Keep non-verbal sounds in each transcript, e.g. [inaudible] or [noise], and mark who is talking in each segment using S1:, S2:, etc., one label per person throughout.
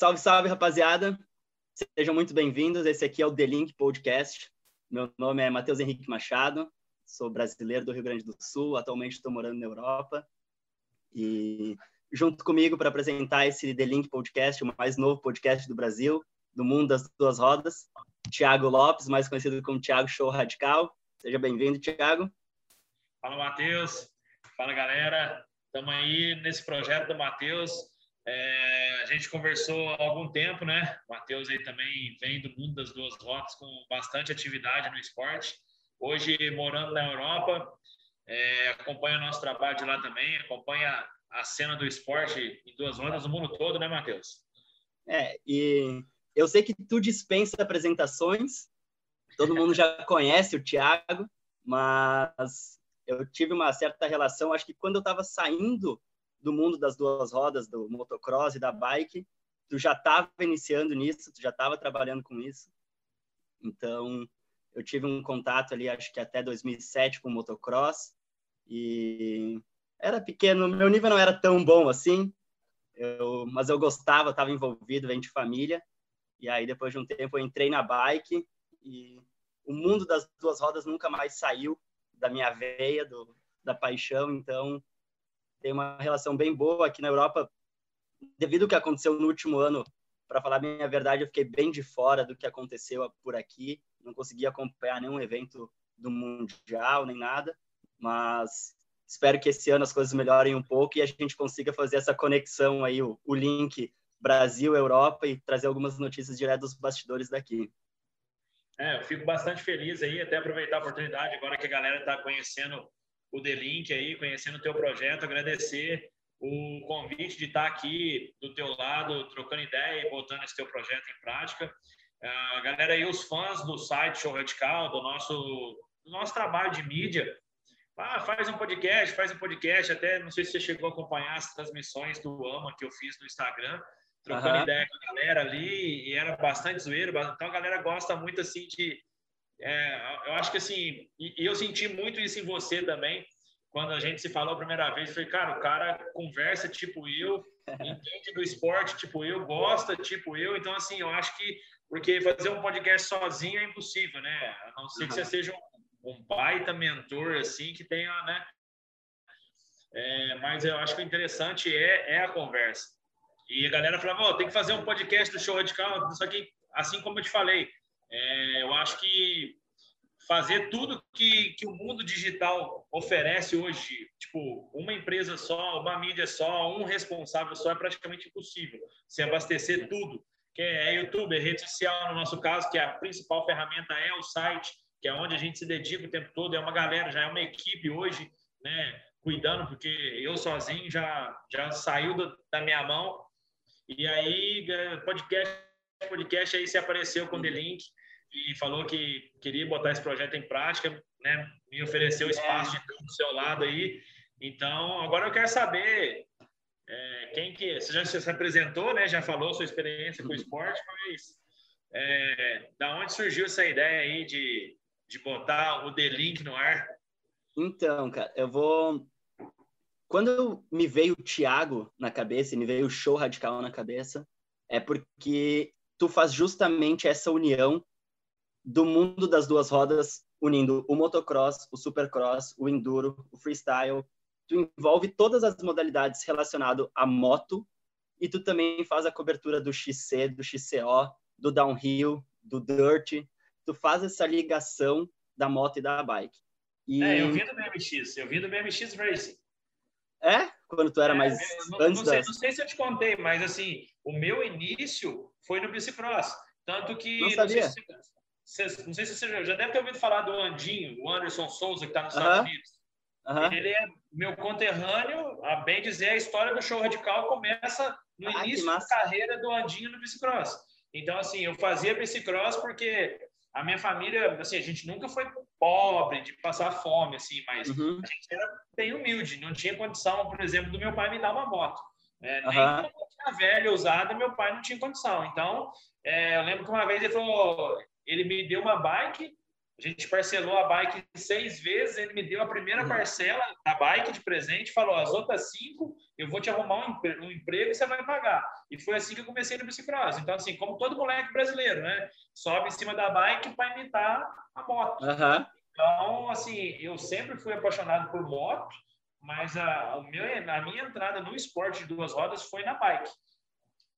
S1: Salve, salve, rapaziada. Sejam muito bem-vindos. Esse aqui é o The Link Podcast. Meu nome é Matheus Henrique Machado. Sou brasileiro do Rio Grande do Sul. Atualmente estou morando na Europa. E junto comigo para apresentar esse The Link Podcast, o mais novo podcast do Brasil, do mundo das duas rodas, Tiago Lopes, mais conhecido como Tiago Show Radical. Seja bem-vindo, Tiago.
S2: Fala, Matheus. Fala, galera. Estamos aí nesse projeto do Matheus. É, a gente conversou há algum tempo, né? O Matheus aí também vem do mundo das duas rodas com bastante atividade no esporte. Hoje, morando na Europa, é, acompanha o nosso trabalho de lá também, acompanha a cena do esporte em duas rodas no mundo todo, né, Matheus?
S1: É, e eu sei que tu dispensa apresentações, todo mundo já [laughs] conhece o Thiago, mas eu tive uma certa relação, acho que quando eu estava saindo do mundo das duas rodas, do motocross e da bike, tu já estava iniciando nisso, tu já estava trabalhando com isso. Então, eu tive um contato ali, acho que até 2007 com motocross e era pequeno, meu nível não era tão bom assim, eu, mas eu gostava, estava envolvido, vem de família. E aí depois de um tempo eu entrei na bike e o mundo das duas rodas nunca mais saiu da minha veia, do, da paixão, então tem uma relação bem boa aqui na Europa. Devido ao que aconteceu no último ano, para falar a minha verdade, eu fiquei bem de fora do que aconteceu por aqui, não consegui acompanhar nenhum evento do Mundial, nem nada, mas espero que esse ano as coisas melhorem um pouco e a gente consiga fazer essa conexão aí, o, o link Brasil-Europa e trazer algumas notícias direto dos bastidores daqui.
S2: É, eu fico bastante feliz aí, até aproveitar a oportunidade agora que a galera está conhecendo o The Link aí, conhecendo o teu projeto, agradecer o convite de estar aqui do teu lado, trocando ideia e botando esse teu projeto em prática. A uh, galera aí, os fãs do site Show Radical, do nosso, do nosso trabalho de mídia, ah, faz um podcast, faz um podcast, até não sei se você chegou a acompanhar as transmissões do AMA que eu fiz no Instagram, trocando uhum. ideia com a galera ali, e era bastante zoeiro, então a galera gosta muito assim de. É, eu acho que assim, e, e, eu senti muito isso em você também, quando a gente se falou a primeira vez, falei, cara, o cara conversa tipo eu, entende do esporte tipo eu, gosta tipo eu, então assim, eu acho que, porque fazer um podcast sozinho é impossível, né? A não ser que você seja um, um baita mentor, assim, que tenha, né? É, mas eu acho que o interessante é, é a conversa. E a galera falava, oh, tem que fazer um podcast do Show Radical. Só que, assim como eu te falei, é, eu acho que fazer tudo que, que o mundo digital oferece hoje, tipo, uma empresa só, uma mídia só, um responsável só, é praticamente impossível. Se abastecer tudo, que é YouTube, é rede social, no nosso caso, que é a principal ferramenta é o site, que é onde a gente se dedica o tempo todo, é uma galera, já é uma equipe hoje, né, cuidando, porque eu sozinho já, já saiu do, da minha mão, e aí, é, podcast, podcast aí se apareceu com o The Link e falou que queria botar esse projeto em prática, né? Me ofereceu espaço de do seu lado aí. Então, agora eu quero saber é, quem que você já se apresentou, né? Já falou sua experiência com o esporte, mas é, da onde surgiu essa ideia aí de, de botar o The Link no ar?
S1: Então, cara, eu vou quando me veio o Thiago na cabeça, me veio o show radical na cabeça, é porque tu faz justamente essa união do mundo das duas rodas, unindo o motocross, o supercross, o enduro, o freestyle. Tu envolve todas as modalidades relacionadas à moto e tu também faz a cobertura do XC, do XCO, do downhill, do dirt. Tu faz essa ligação da moto e da bike.
S2: E... É, eu vi do BMX, eu vi do BMX Racing.
S1: É? Quando tu era é, mais.
S2: Não, antes não, sei, não sei se eu te contei, mas assim, o meu início foi no bicicross. Tanto que.
S1: Não sabia. Não
S2: sei se, não sei se você já deve ter ouvido falar do Andinho, o Anderson Souza, que está nos uh -huh. Estados Unidos. Uh -huh. Ele é meu conterrâneo, a bem dizer, a história do show radical começa no ah, início da carreira do Andinho no bicicross. Então, assim, eu fazia bicicross porque a minha família, assim, a gente nunca foi pobre, de passar fome, assim, mas uhum. a gente era bem humilde, não tinha condição, por exemplo, do meu pai me dar uma moto. É, nem uhum. uma moto velha, usada, meu pai não tinha condição. Então, é, eu lembro que uma vez ele falou, ele me deu uma bike, A gente parcelou a bike seis vezes, ele me deu a primeira uhum. parcela da bike de presente, falou: as outras cinco eu vou te arrumar um, emprego, um emprego e você vai pagar. E foi assim que eu comecei no bicicross. Então, assim, como todo moleque brasileiro, né? Sobe em cima da bike para imitar a moto.
S1: Uhum.
S2: Então, assim, eu sempre fui apaixonado por moto, mas a, a, meu, a minha entrada no esporte de duas rodas foi na bike.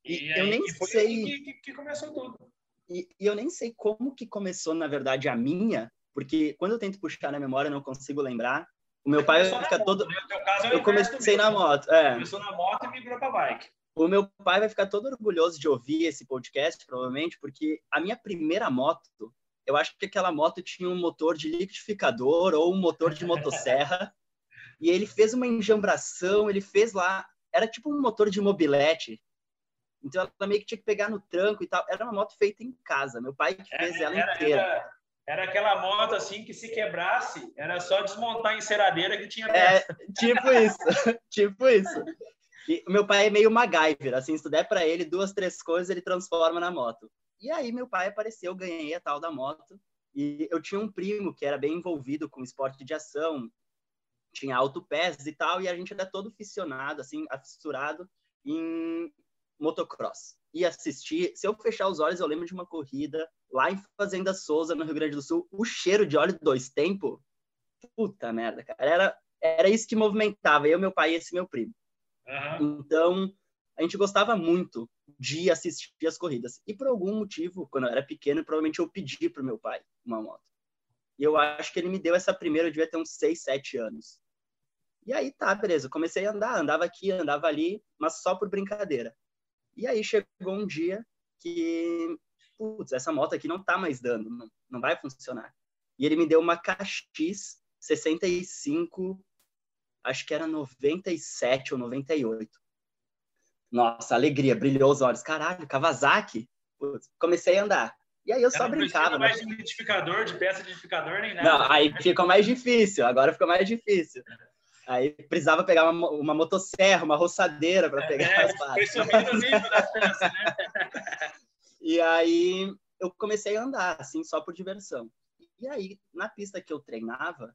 S1: E, e aí, eu nem foi sei. Assim
S2: que, que, começou tudo.
S1: E, e, eu nem sei como que começou, na verdade, a minha, porque quando eu tento puxar na memória, eu não consigo lembrar. O meu pai vai ficar todo.
S2: Né? Caso, é
S1: eu comecei na moto. É.
S2: Começou na moto e migrou para bike.
S1: O meu pai vai ficar todo orgulhoso de ouvir esse podcast, provavelmente, porque a minha primeira moto, eu acho que aquela moto tinha um motor de liquidificador ou um motor de motosserra. [laughs] e ele fez uma enjambração, ele fez lá. Era tipo um motor de mobilete. Então ela meio que tinha que pegar no tranco e tal. Era uma moto feita em casa. Meu pai que fez era, ela inteira.
S2: Era, era, aquela moto assim que se quebrasse, era só desmontar a enceradeira que tinha
S1: É, [laughs] tipo isso. [laughs] tipo isso. E meu pai é meio MacGyver, assim, se tu der para ele duas, três coisas, ele transforma na moto. E aí meu pai apareceu, ganhei a tal da moto. E eu tinha um primo que era bem envolvido com esporte de ação, tinha autopés e tal, e a gente era todo fissionado, assim, afissurado em motocross. E assistir, se eu fechar os olhos, eu lembro de uma corrida lá em Fazenda Souza, no Rio Grande do Sul, o cheiro de óleo dois tempo, puta merda, cara, era, era isso que movimentava, eu, meu pai e esse meu primo. Uhum. Então, a gente gostava muito de assistir as corridas. E por algum motivo, quando eu era pequeno, provavelmente eu pedi pro meu pai uma moto. E eu acho que ele me deu essa primeira, eu devia ter uns 6, 7 anos. E aí tá, beleza, comecei a andar, andava aqui, andava ali, mas só por brincadeira. E aí chegou um dia que, putz, essa moto aqui não tá mais dando, não, não vai funcionar. E ele me deu uma KX 65, acho que era 97 ou 98. Nossa, alegria, brilhou os olhos. Caralho, Kawasaki. Putz, comecei a andar. E aí eu só brincava.
S2: Não mais de identificador, de peça de identificador, nem nada.
S1: Não, aí ficou mais difícil. Agora ficou mais difícil. Aí precisava pegar uma, uma motosserra, uma roçadeira para pegar é, as partes. Foi subindo o nível da peça, né? [laughs] e aí eu comecei a andar, assim, só por diversão. E aí, na pista que eu treinava,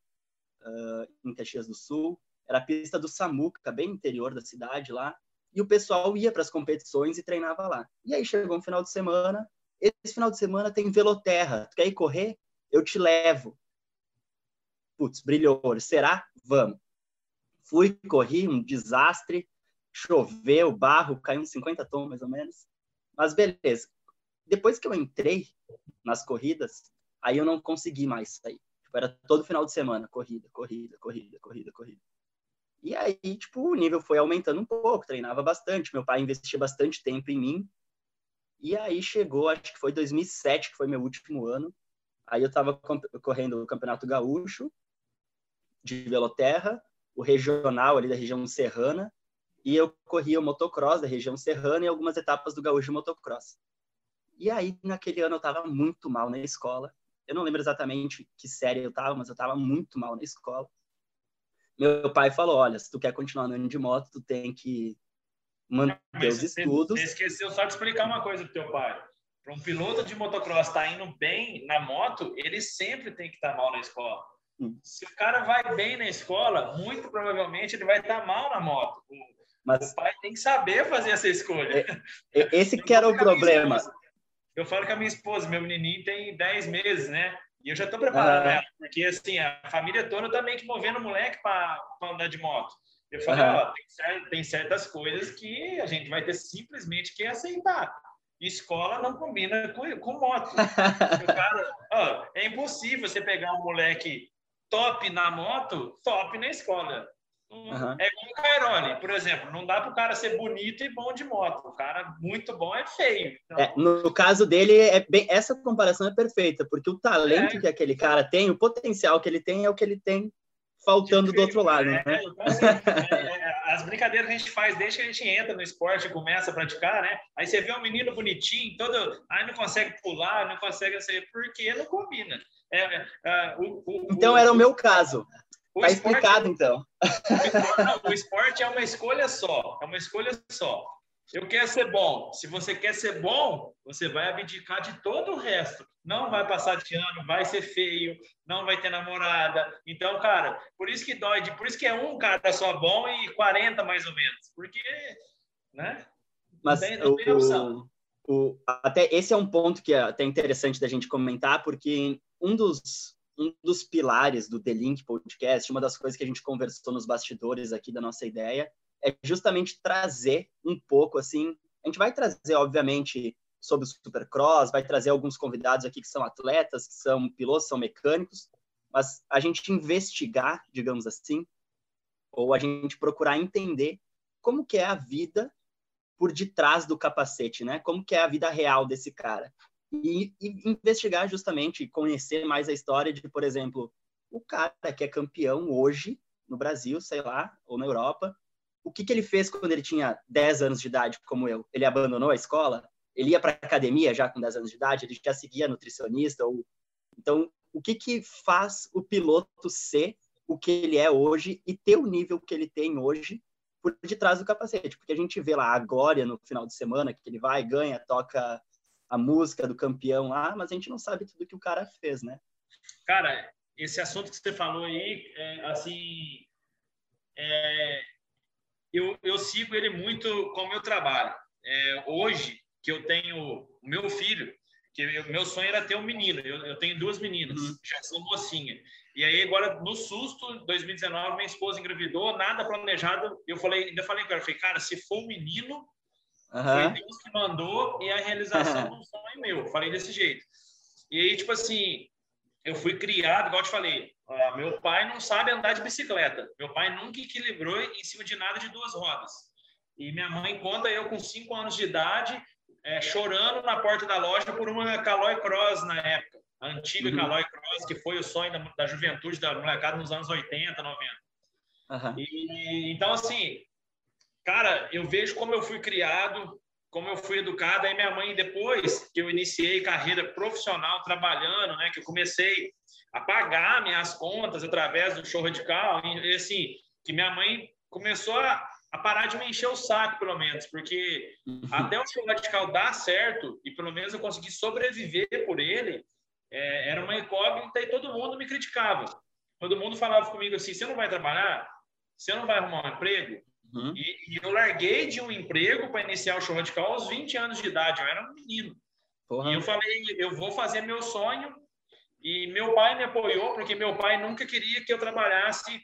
S1: uh, em Caxias do Sul, era a pista do Samuca, bem interior da cidade lá, e o pessoal ia para as competições e treinava lá. E aí chegou um final de semana, esse final de semana tem veloterra, tu quer ir correr? Eu te levo. Putz, brilhou, será? Vamos. Fui, corri, um desastre, choveu, barro, caiu uns 50 tons mais ou menos. Mas beleza. Depois que eu entrei nas corridas, aí eu não consegui mais sair. Tipo, era todo final de semana, corrida, corrida, corrida, corrida, corrida. E aí, tipo, o nível foi aumentando um pouco, treinava bastante, meu pai investia bastante tempo em mim. E aí chegou, acho que foi 2007, que foi meu último ano. Aí eu tava correndo o Campeonato Gaúcho de Veloterra, o regional ali da região serrana, e eu corria o motocross da região serrana e algumas etapas do gaúcho motocross. E aí, naquele ano, eu estava muito mal na escola. Eu não lembro exatamente que série eu estava, mas eu estava muito mal na escola. Meu pai falou, olha, se tu quer continuar andando de moto, tu tem que manter mas os você, estudos.
S2: Você esqueceu só de explicar uma coisa pro teu pai. Para um piloto de motocross estar tá indo bem na moto, ele sempre tem que estar tá mal na escola. Se o cara vai bem na escola, muito provavelmente ele vai estar mal na moto. Mas, o pai tem que saber fazer essa escolha.
S1: É, é, esse que era o problema.
S2: Esposa, eu falo com a minha esposa, meu menininho tem 10 meses, né? E eu já estou preparando ah. ela, porque assim, a família toda também tá movendo o moleque para andar de moto. Eu falei, ó, tem, tem, certas coisas que a gente vai ter simplesmente que aceitar. Escola não combina com, com moto. [laughs] cara, ó, é impossível você pegar um moleque top na moto, top na escola. Uhum. É como o Cairoli, por exemplo. Não dá para o cara ser bonito e bom de moto. O cara muito bom é feio.
S1: Então... É, no caso dele, é bem, essa comparação é perfeita, porque o talento é. que aquele cara tem, o potencial que ele tem, é o que ele tem faltando do outro lado. Né?
S2: É, então, assim, é, é, as brincadeiras que a gente faz desde que a gente entra no esporte e começa a praticar, né? Aí você vê um menino bonitinho, todo. Aí não consegue pular, não consegue ser, porque não combina. É, é, é, o,
S1: o, então era o meu caso. Está explicado, então.
S2: Não, o esporte é uma escolha só. É uma escolha só. Eu quero ser bom. Se você quer ser bom, você vai abdicar de todo o resto. não vai passar de ano, vai ser feio, não vai ter namorada. Então, cara, por isso que dói, por isso que é um cara só bom e 40 mais ou menos. Porque, né?
S1: Mas tem, não tem o, o, até esse é um ponto que é até interessante da gente comentar, porque um dos um dos pilares do The Link Podcast, uma das coisas que a gente conversou nos bastidores aqui da nossa ideia, é justamente trazer um pouco assim. A gente vai trazer, obviamente, sobre o Supercross, vai trazer alguns convidados aqui que são atletas, que são pilotos, são mecânicos, mas a gente investigar, digamos assim, ou a gente procurar entender como que é a vida por detrás do capacete, né? Como que é a vida real desse cara. E, e investigar justamente, conhecer mais a história de, por exemplo, o cara que é campeão hoje no Brasil, sei lá, ou na Europa, o que, que ele fez quando ele tinha 10 anos de idade, como eu? Ele abandonou a escola? Ele ia para academia já com 10 anos de idade? Ele já seguia nutricionista? Ou... Então, o que, que faz o piloto ser o que ele é hoje e ter o nível que ele tem hoje por detrás do capacete, porque a gente vê lá a glória no final de semana, que ele vai, ganha, toca a música do campeão lá, mas a gente não sabe tudo que o cara fez, né?
S2: Cara, esse assunto que você falou aí, é, assim, é, eu, eu sigo ele muito com o meu trabalho. É, hoje, que eu tenho o meu filho, que eu, meu sonho era ter um menino, eu, eu tenho duas meninas, uhum. já são mocinha. E aí, agora, no susto, 2019, minha esposa engravidou, nada planejado. Eu falei, ainda falei com ela, falei, cara, se for um menino, uhum. foi Deus que mandou e a realização [laughs] do sonho meu. Falei desse jeito. E aí, tipo assim, eu fui criado, igual eu te falei, meu pai não sabe andar de bicicleta. Meu pai nunca equilibrou em cima de nada de duas rodas. E minha mãe conta eu com cinco anos de idade, é, chorando na porta da loja por uma Caloi Cross na época a antiga uhum. Caloi Cross, que foi o sonho da, da, juventude da molecada nos anos 80, 90. Uhum. E, então, assim, cara, eu vejo como eu fui criado, como eu fui educado. Aí minha mãe, depois que eu iniciei carreira profissional trabalhando, né, que eu comecei a pagar minhas contas através do show radical, e assim, que minha mãe começou a, a parar de me encher o saco, pelo menos, porque uhum. até o show radical dar certo, e pelo menos eu consegui sobreviver por ele, é, era uma incógnita e todo mundo me criticava. Todo mundo falava comigo assim: você não vai trabalhar? Você não vai arrumar um emprego? Uhum. E, e, eu larguei de um emprego para iniciar o show radical aos 20 anos de idade. Eu era um menino. Porra. E eu falei: eu vou fazer meu sonho. E meu pai me apoiou, porque meu pai nunca queria que eu trabalhasse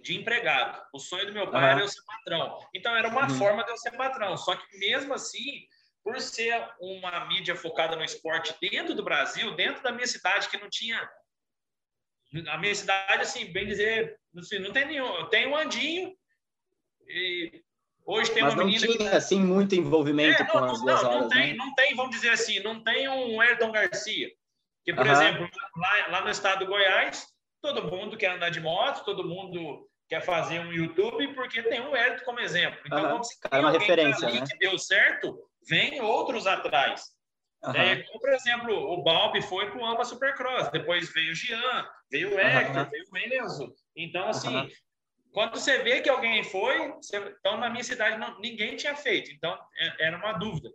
S2: de empregado. O sonho do meu pai uhum. era eu ser patrão. Então era uma uhum. forma de eu ser patrão. Só que mesmo assim, por ser uma mídia focada no esporte dentro do Brasil, dentro da minha cidade, que não tinha. A minha cidade, assim, bem dizer, assim, não tem nenhum. Tem um Andinho, e hoje tem
S1: Mas
S2: uma
S1: menina. Não tinha, que... assim, muito envolvimento é, não, com as duas
S2: não,
S1: horas.
S2: Não tem,
S1: né?
S2: não tem, vamos dizer assim, não tem um Ayrton Garcia. Que, por exemplo, lá, lá no estado do Goiás, todo mundo quer andar de moto, todo mundo quer fazer um YouTube porque tem um Ayrton como exemplo. Então, uhum.
S1: tem é uma referência, né?
S2: que deu certo, vem outros atrás. Uhum. É, como, por exemplo, o Balbi foi para o Amba Supercross, depois veio o Jean, veio o Hector, uhum. veio o Enzo. Então, assim. Quando você vê que alguém foi, você, então na minha cidade não, ninguém tinha feito, então é, era uma dúvida.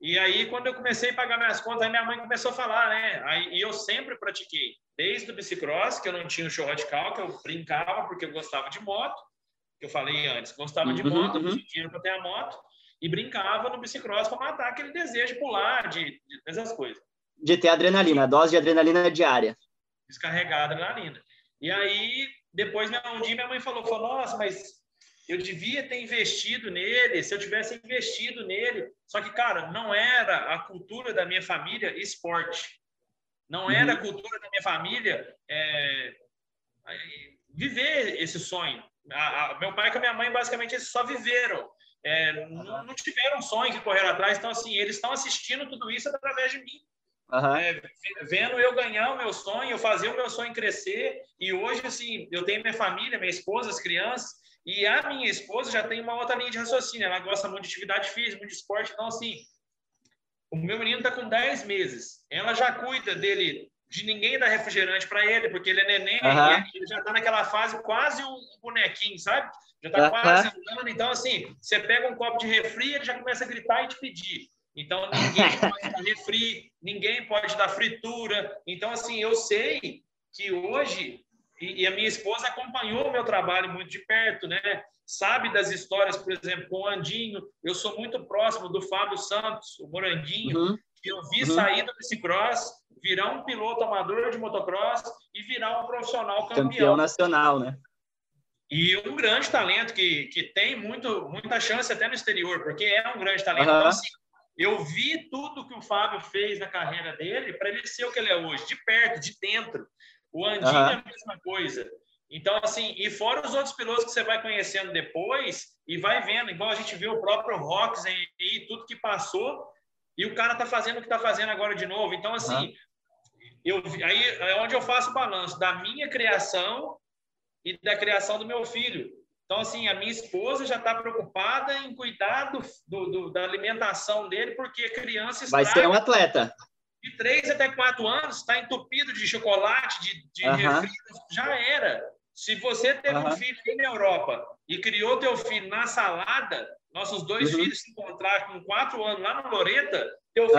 S2: E aí, quando eu comecei a pagar minhas contas, aí minha mãe começou a falar, né? Aí, e eu sempre pratiquei, desde o bicicross, que eu não tinha o show radical, que eu brincava porque eu gostava de moto, que eu falei antes, gostava de uhum, moto, uhum. tinha dinheiro para ter a moto e brincava no bicicross para matar aquele desejo de pular, de, de essas coisas.
S1: De ter adrenalina, dose de adrenalina diária.
S2: Descarregar adrenalina. E aí, depois, um dia minha mãe falou, falou, nossa, mas eu devia ter investido nele, se eu tivesse investido nele. Só que, cara, não era a cultura da minha família esporte. Não uhum. era a cultura da minha família é, viver esse sonho. A, a, meu pai e a minha mãe, basicamente, eles só viveram é, não, não, tiveram sonho que correram atrás, então assim, eles estão assistindo tudo isso através de mim. Uhum. É, vendo eu ganhar o meu sonho, eu fazer o meu sonho crescer, e hoje, assim, eu tenho minha família, minha esposa, as crianças, e a minha esposa já tem uma outra linha de raciocínio, ela gosta muito de atividade física, muito de esporte, então, assim, o meu menino está com 10 meses, ela já cuida dele de ninguém dar refrigerante para ele, porque ele é neném, uhum. ele já está naquela fase quase um bonequinho, sabe? Já está uhum. quase andando. Então, assim, você pega um copo de refri, ele já começa a gritar e te pedir. Então, ninguém [laughs] pode dar refri, ninguém pode dar fritura. Então, assim, eu sei que hoje, e, a minha esposa acompanhou o meu trabalho muito de perto, né? Sabe das histórias, por exemplo, com o Andinho. Eu sou muito próximo do Fábio Santos, o Moranguinho, uhum. que eu vi uhum. sair do bicicross, virar um piloto amador de motocross e virar um profissional campeão.
S1: Campeão nacional, né?
S2: E um grande talento que, que tem muito, muita chance até no exterior, porque é um grande talento. Uhum. Então, assim, eu vi tudo que o Fábio fez na carreira dele para ele ser o que ele é hoje, de perto, de dentro. O Andinho uhum. é a mesma coisa. Então, assim, e fora os outros pilotos que você vai conhecendo depois e vai vendo, igual a gente viu o próprio Rox e tudo que passou, e o cara tá fazendo o que tá fazendo agora de novo. Então, assim, uhum. eu, aí é onde eu faço o balanço da minha criação e da criação do meu filho. Então, assim, a minha esposa já está preocupada em cuidar do, do, do, da alimentação dele, porque a criança
S1: Vai ser um atleta.
S2: De 3 até 4 anos, está entupido de chocolate, de, de uh -huh. refri, já era. Se você teve uh -huh. um filho na Europa e criou teu filho na salada, nossos dois uh uhum. -huh. filhos se encontraram com 4 anos lá no Loreta, teu filho...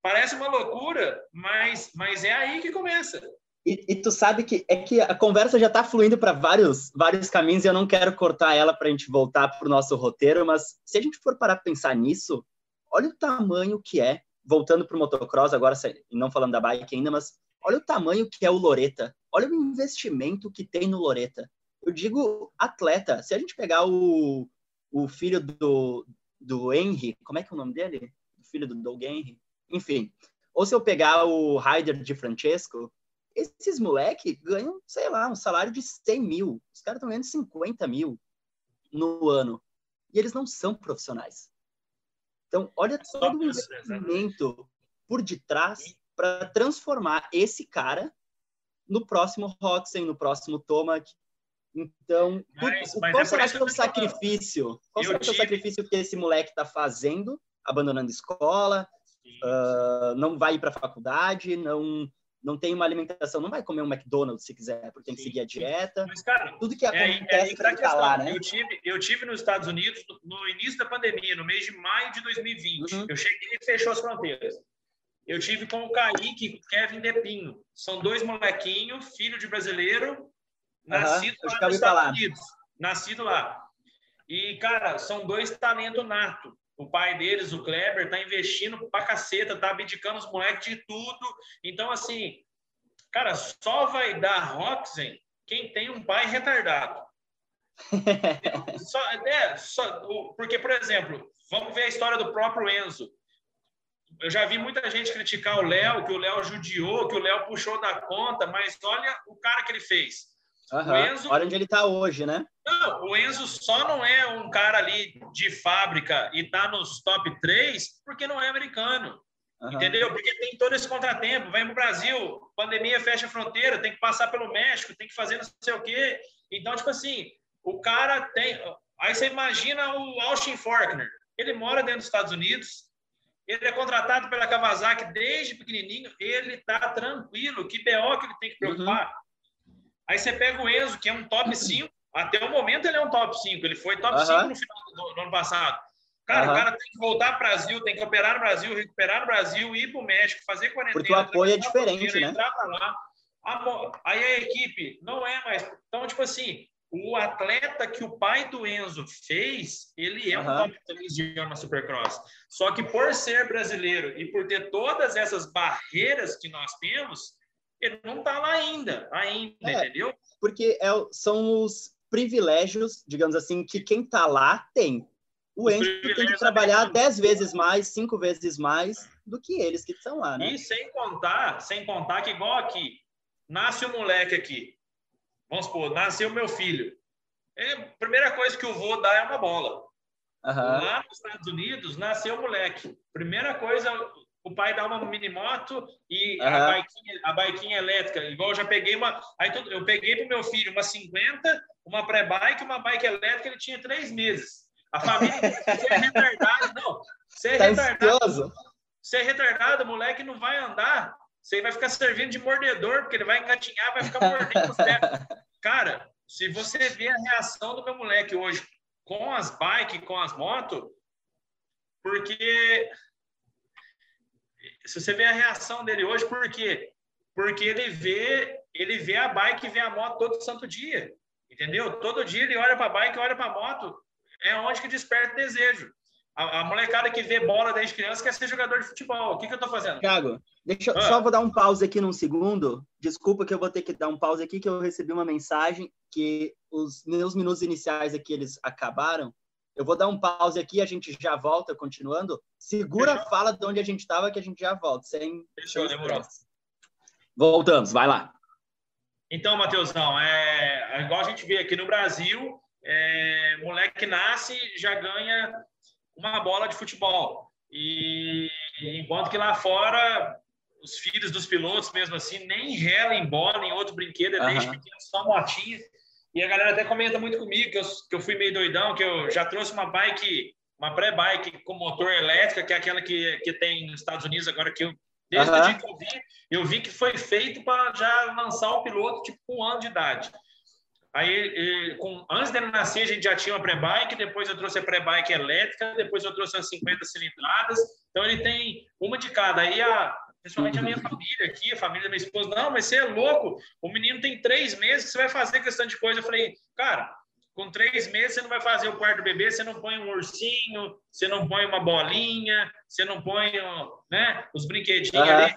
S2: Parece uma loucura, mas, mas é aí que começa.
S1: E, e, tu sabe que é que a conversa já está fluindo para vários, vários caminhos e eu não quero cortar ela para a gente voltar para o nosso roteiro, mas se a gente for parar para pensar nisso, olha o tamanho que é, voltando para o motocross agora, não falando da bike ainda, mas olha o tamanho que é o Loreta, olha o investimento que tem no Loreta. Eu digo atleta, se a gente pegar o, o filho do, do Henry, como é que é o nome dele? O filho do Doug Henry? Enfim, ou se eu pegar o Ryder de Francesco, esses moleques ganham, sei lá, um salário de 100 mil. Os caras estão ganhando 50 mil no ano. E eles não são profissionais. Então, olha todo o investimento por detrás para transformar esse cara no próximo Roxen, no próximo Tomac. Então, mas, mas qual é será que é o sacrifício? Qual será que é o sacrifício que esse moleque está fazendo, abandonando escola, uh, não vai ir para a faculdade, não não tem uma alimentação, não vai comer um McDonald's se quiser, porque tem que seguir a dieta. Mas, cara, tudo que acontece é, é, para lá, né?
S2: Eu tive, eu tive nos Estados Unidos no início da pandemia, no mês de maio de 2020. Uhum. Eu cheguei e fechou as fronteiras. Eu tive com o Kaique e o Kevin Depinho. São dois molequinhos, filho de brasileiro, nascido uhum. lá nos Estados falar. Unidos. Nascido lá. E, cara, são dois talentos nato. O pai deles, o Kleber, tá investindo pra caceta, tá abdicando os moleques de tudo. Então, assim, cara, só vai dar Roxen quem tem um pai retardado. [laughs] só, é, só, porque, por exemplo, vamos ver a história do próprio Enzo. Eu já vi muita gente criticar o Léo, que o Léo judiou, que o Léo puxou da conta, mas olha o cara que ele fez.
S1: Uhum. O Enzo, Olha onde ele está hoje, né?
S2: Não, o Enzo só não é um cara ali de fábrica e está nos top 3 porque não é americano. Uhum. Entendeu? Porque tem todo esse contratempo. Vai para o Brasil, pandemia fecha a fronteira, tem que passar pelo México, tem que fazer não sei o quê. Então, tipo assim, o cara tem. Aí você imagina o Austin Faulkner. Ele mora dentro dos Estados Unidos, ele é contratado pela Kawasaki desde pequenininho, ele está tranquilo. Que BO que ele tem que preocupar? Uhum. Aí você pega o Enzo, que é um top 5. Até o momento ele é um top 5. Ele foi top 5 no final do, do, ano passado. Cara, o cara tem que voltar para o Brasil, tem que operar no Brasil, recuperar no Brasil, ir para o México, fazer quarentena.
S1: Porque o apoio é diferente, né?
S2: Entrar para lá. Aí a equipe não é mais. Então, tipo assim, o atleta que o pai do Enzo fez, ele é um top 3 de ano na Supercross. Só que por ser brasileiro e por ter todas essas barreiras que nós temos, ele não está lá ainda, ainda, é, entendeu?
S1: Porque é, são os privilégios, digamos assim, que quem está lá tem. O Enzo tem que trabalhar dez vezes mais, cinco vezes mais do que eles que estão lá, né?
S2: E sem contar, sem contar que igual aqui, nasce um moleque aqui, vamos supor, nasceu meu filho. A primeira coisa que o vô dá é uma bola. Uhum. Lá nos Estados Unidos, nasceu o moleque. Primeira coisa, o pai dá uma mini moto e uhum. a, biquinha, a biquinha elétrica. Igual eu já peguei uma. Aí eu peguei para o meu filho uma 50, uma pré-bike, uma bike elétrica, ele tinha três meses. A família, você é retardado, não. Você é tá retardado. Você é retardado, o moleque não vai andar. Você vai ficar servindo de mordedor, porque ele vai engatinhar, vai ficar mordendo os. Cara, se você ver a reação do meu moleque hoje com as bikes, com as motos, porque se você vê a reação dele hoje, por quê? Porque ele vê, ele vê a bike e vê a moto todo santo dia. Entendeu? Todo dia ele olha para a bike, olha para a moto, é onde que desperta o desejo. A, a, molecada que vê bola desde criança quer ser jogador de futebol. O que, que eu estou fazendo?
S1: Thiago, deixa ah. só vou dar um pause aqui num segundo. Desculpa que eu vou ter que dar um pause aqui, que eu recebi uma mensagem que os meus minutos iniciais aqui eles acabaram. Eu vou dar um pause aqui, a gente já volta, continuando. Segura Fechou? a fala de onde a gente estava, que a gente já volta. Sem,
S2: Fechou, sem demorou.
S1: Voltamos, vai lá.
S2: Então, Matheusão, é, igual a gente vê aqui no Brasil, é, moleque nasce já ganha uma bola de futebol. E enquanto que lá fora, os filhos dos pilotos, mesmo assim, nem rela em bola, em outro brinquedo, é uhum. desde pequeno, só motinha. E a galera até comenta muito comigo que eu, que eu fui meio doidão, que eu já trouxe uma bike, uma pré-bike com motor elétrica, que é aquela que, que tem nos Estados Unidos agora, que eu Desde uhum. o dia que eu vi, eu vi que foi feito para já lançar o piloto tipo um ano de idade. Aí, com, antes dele nascer, a gente já tinha uma pré-bike, depois eu trouxe a pré-bike elétrica, depois eu trouxe as 50 cilindradas. Então, ele tem uma de cada. Aí, a, principalmente a minha família aqui, a família da minha esposa, não, mas você é louco, o menino tem três meses, você vai fazer questão de coisa. Eu falei, cara, com três meses você não vai fazer o quarto do bebê, você não põe um ursinho, você não põe uma bolinha, você não põe né, os brinquedinhos uhum. ali.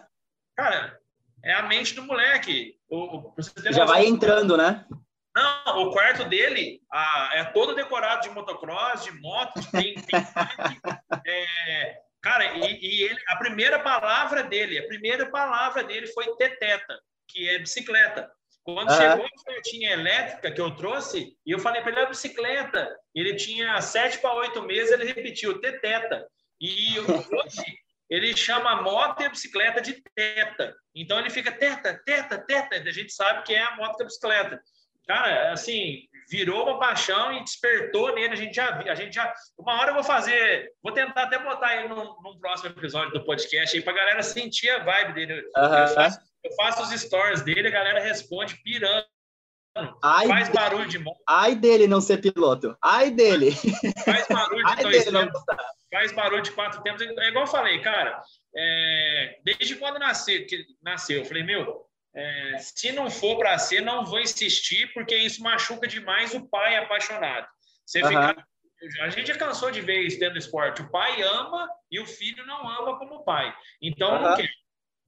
S2: Cara, é a mente do moleque. O,
S1: Já vai entrando, né?
S2: Não, o quarto dele a, é todo decorado de motocross, de moto, tem, [laughs] tem é, cara, e, e, ele, a primeira palavra dele, a primeira palavra dele foi teteta, que é bicicleta. Quando chegou a bicicletinha elétrica que eu trouxe, e eu falei para ele, a bicicleta. Ele tinha sete para oito meses, ele repetiu, teteta. E hoje ele chama a moto e a bicicleta de teta. Então ele fica teta, teta, teta. A gente sabe que é a moto e a bicicleta. Cara, assim, virou uma paixão e despertou nele. A gente já, a gente já. Uma hora eu vou fazer, vou tentar até botar ele num, num próximo episódio do podcast aí para galera sentir a vibe dele. Uhum. Eu faço eu faço os stories dele, a galera responde pirando. Ai faz barulho de moto.
S1: Ai dele não ser piloto. Ai dele.
S2: Faz barulho de Ai dois tempos. Faz barulho de quatro tempos. É igual eu falei, cara. É, desde quando nasceu, que nasceu, eu falei, meu, é, se não for para ser, não vou insistir, porque isso machuca demais o pai apaixonado. Você fica, a gente já cansou de ver isso dentro do esporte. O pai ama e o filho não ama como o pai. Então, uhum. não quer.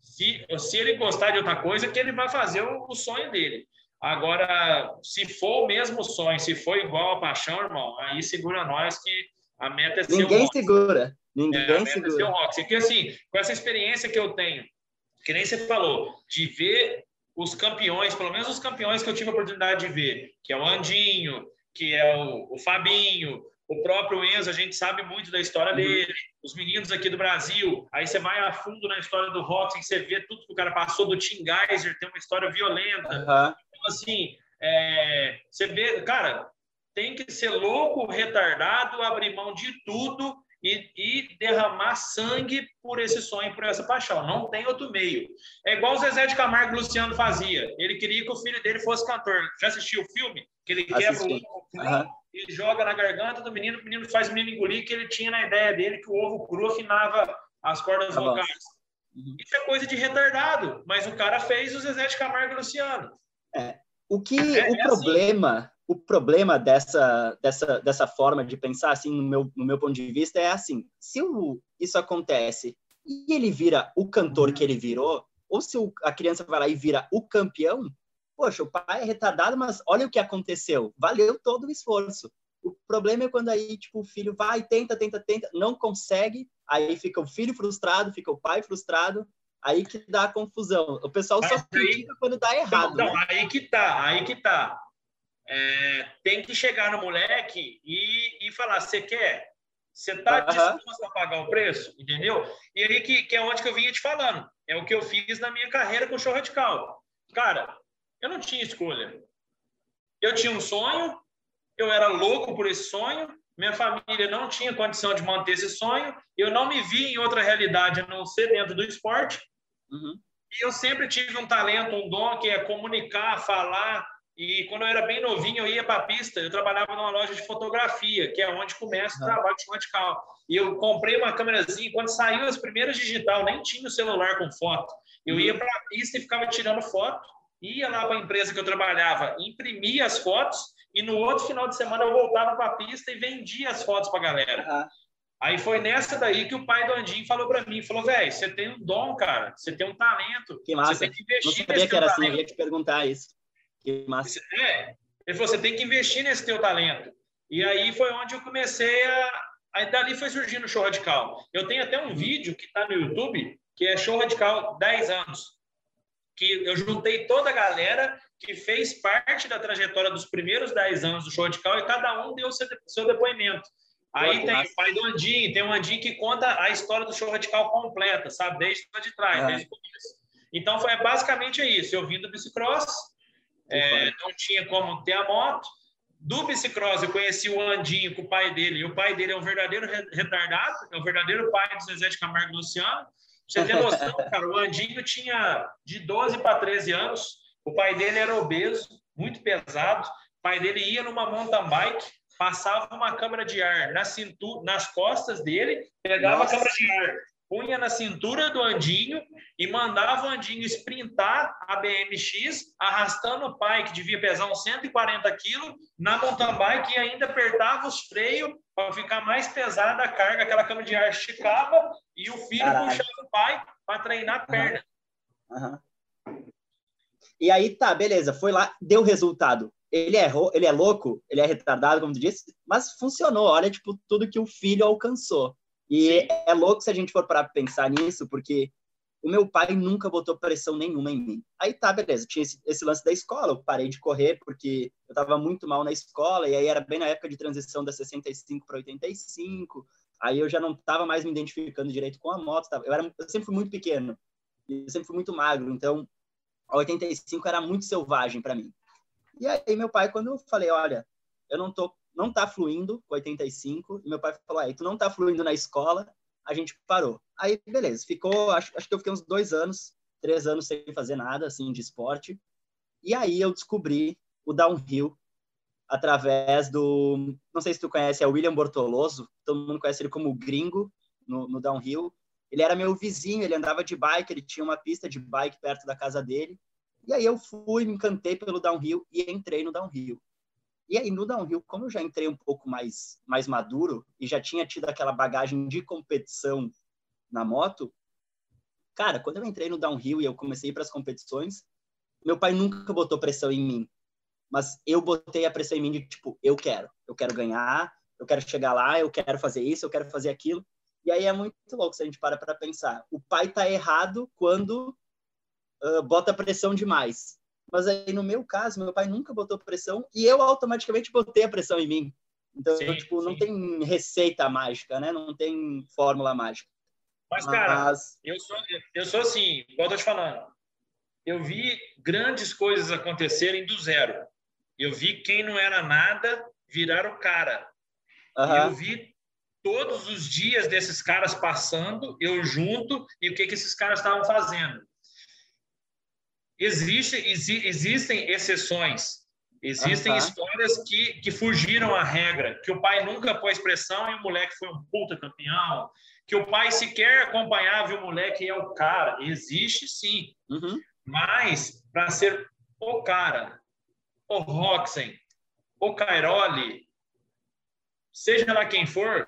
S2: Se, se ele gostar de outra coisa, que ele vai fazer o, o sonho dele. Agora, se for o mesmo sonho, se for igual a paixão, irmão, aí segura nós que a meta é ser
S1: Ninguém segura. Ninguém é, segura. É ser o
S2: Roxy. Porque, assim, com essa experiência que eu tenho, que nem você falou, de ver os campeões, pelo menos os campeões que eu tive a oportunidade de ver, que é o Andinho, que é o, o Fabinho, o próprio Enzo, a gente sabe muito da história uhum. dele, os meninos aqui do Brasil. Aí você vai a fundo na história do Roxy, você vê tudo que o cara passou do Tim Geiser, tem uma história violenta. Uhum. Então, assim, é, você vê, cara, tem que ser louco, retardado, abrir mão de tudo e, e, derramar sangue por esse sonho, por essa paixão. Não tem outro meio. É igual o Zezé de Camargo e Luciano fazia. Ele queria que o filho dele fosse cantor. Já assistiu o filme? Que ele quebra o, uhum ele joga na garganta do menino, o menino faz o menino engolir, que ele tinha na ideia dele que o ovo cru afinava as cordas tá vocais. Uhum. Isso é coisa de retardado, mas o cara fez o Zezé de Camargo e Luciano.
S1: É. O que é, o é problema, assim. O problema dessa, dessa, dessa forma de pensar, assim, no meu, no meu ponto de vista, é assim: se o, isso acontece e ele vira o cantor que ele virou, ou se o, a criança vai lá e vira o campeão, poxa, o pai é retardado, mas olha o que aconteceu, valeu todo o esforço. O problema é quando aí, tipo, o filho vai, tenta, tenta, tenta, não consegue, aí fica o filho frustrado, fica o pai frustrado, aí que dá a confusão. O pessoal mas só critica quando dá errado. Não,
S2: né? aí que tá, aí que tá. É, tem que chegar no moleque e, e falar, você quer? Você tá disposto a pagar o preço? Entendeu? E aí que, que é onde que eu vinha te falando. É o que eu fiz na minha carreira com o show radical. Cara, eu não tinha escolha. Eu tinha um sonho, eu era louco por esse sonho, minha família não tinha condição de manter esse sonho, eu não me vi em outra realidade a não ser dentro do esporte. Uhum. E eu sempre tive um talento, um dom que é comunicar, falar, E quando eu era bem novinho, eu ia para a pista. Eu trabalhava numa loja de fotografia, que é onde começa o trabalho de radical. E eu comprei uma câmerazinha. Quando saiu as primeiras digital, nem tinha o celular com foto. Eu ia para a pista e ficava tirando foto. Ia lá para a empresa que eu trabalhava, imprimia as fotos. E no outro final de semana eu voltava para a pista e vendia as fotos para a galera. Uhum. Aí foi nessa daí que o pai do Andinho falou para mim, falou, velho, você tem um dom, cara, você tem um talento,
S1: que massa.
S2: você tem que investir
S1: Não sabia que era talento. assim, eu ia te perguntar isso. Que massa.
S2: É, ele falou, você tem que investir nesse teu talento. E aí foi onde eu comecei a... Aí dali foi surgindo o Show Radical. Eu tenho até um vídeo que está no YouTube, que é Show Radical 10 anos. Que eu juntei toda a galera que fez parte da trajetória dos primeiros 10 anos do Show Radical e cada um deu seu, seu depoimento. Aí tem o pai do Andinho, tem um Andinho que conta a história do show radical completa, sabe? Desde lá de trás, desde o começo. Então, foi basicamente isso. Eu vim do bicicross, é, não tinha como ter a moto. Do bicicross, eu conheci o Andinho com o pai dele. E o pai dele é um verdadeiro retardado, é o verdadeiro pai do Zezé de Camargo Luciano. Você tem noção, [laughs] cara, o Andinho tinha de 12 para 13 anos. O pai dele era obeso, muito pesado. O pai dele ia numa mountain bike passava uma câmera de ar na cintura, nas costas dele, pegava Nossa. a câmera de ar, punha na cintura do Andinho e mandava o Andinho sprintar a BMX, arrastando o pai, que devia pesar uns 140 quilos, na mountain bike e ainda apertava os freios para ficar mais pesada a carga, aquela câmera de ar esticava e o filho Caralho. puxava o pai para treinar a perna.
S1: Uhum. Uhum. E aí, tá, beleza, foi lá, deu resultado ele é, ele é louco, ele é retardado, como tu disse, mas funcionou. Olha, tipo, tudo que o filho alcançou. E Sim. é louco se a gente for para pensar nisso, porque o meu pai nunca botou pressão nenhuma em mim. Aí tá, beleza, tinha esse, esse lance da escola, eu parei de correr porque eu tava muito mal na escola, e aí era bem na época de transição da 65 para 85, aí eu já não tava mais me identificando direito com a moto, tava, eu, era, eu sempre fui muito pequeno, e sempre fui muito magro, então a 85 era muito selvagem para mim. E aí meu pai, quando eu falei, olha, eu não tô, não tá fluindo com 85, e meu pai falou, aí tu não tá fluindo na escola, a gente parou. Aí, beleza, ficou, acho, acho que eu fiquei uns dois anos, três anos sem fazer nada, assim, de esporte. E aí eu descobri o downhill através do, não sei se tu conhece, é o William Bortoloso, todo mundo conhece ele como gringo no, no downhill. Ele era meu vizinho, ele andava de bike, ele tinha uma pista de bike perto da casa dele. E aí eu fui, me encantei pelo downhill e entrei no downhill. E aí no downhill, como eu já entrei um pouco mais mais maduro e já tinha tido aquela bagagem de competição na moto, cara, quando eu entrei no downhill e eu comecei para as competições, meu pai nunca botou pressão em mim, mas eu botei a pressão em mim de tipo, eu quero, eu quero ganhar, eu quero chegar lá, eu quero fazer isso, eu quero fazer aquilo. E aí é muito louco se a gente para para pensar. O pai tá errado quando uh, bota pressão demais. Mas aí, no meu caso, meu pai nunca botou pressão e eu automaticamente botei a pressão em mim. Então, sim, tipo, sim. não tem receita mágica, né? Não tem fórmula mágica.
S2: Mas, cara, Mas... eu, sou, eu sou assim, igual eu tô te falando. Eu vi grandes coisas acontecerem do zero. Eu vi quem não era nada virar o cara. Uhum. Eu vi todos os dias desses caras passando, eu junto, e o que, que esses caras estavam fazendo. Existe, exi, existem exceções, existem uhum. histórias que, que fugiram à regra, que o pai nunca pôs pressão e o moleque foi um puta campeão, que o pai sequer acompanhava e o moleque é o cara. Existe sim, uhum. mas para ser o cara, o Roxen, o Cairoli, seja lá quem for,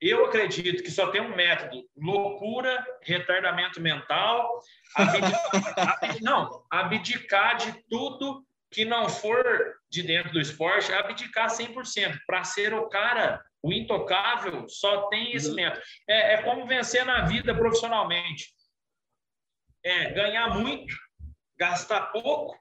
S2: eu acredito que só tem um método: loucura, retardamento mental, abdicar, [laughs] não, abdicar de tudo que não for de dentro do esporte, abdicar 100%. Para ser o cara, o intocável, só tem esse uhum. método. É, é como vencer na vida profissionalmente. É ganhar muito, gastar pouco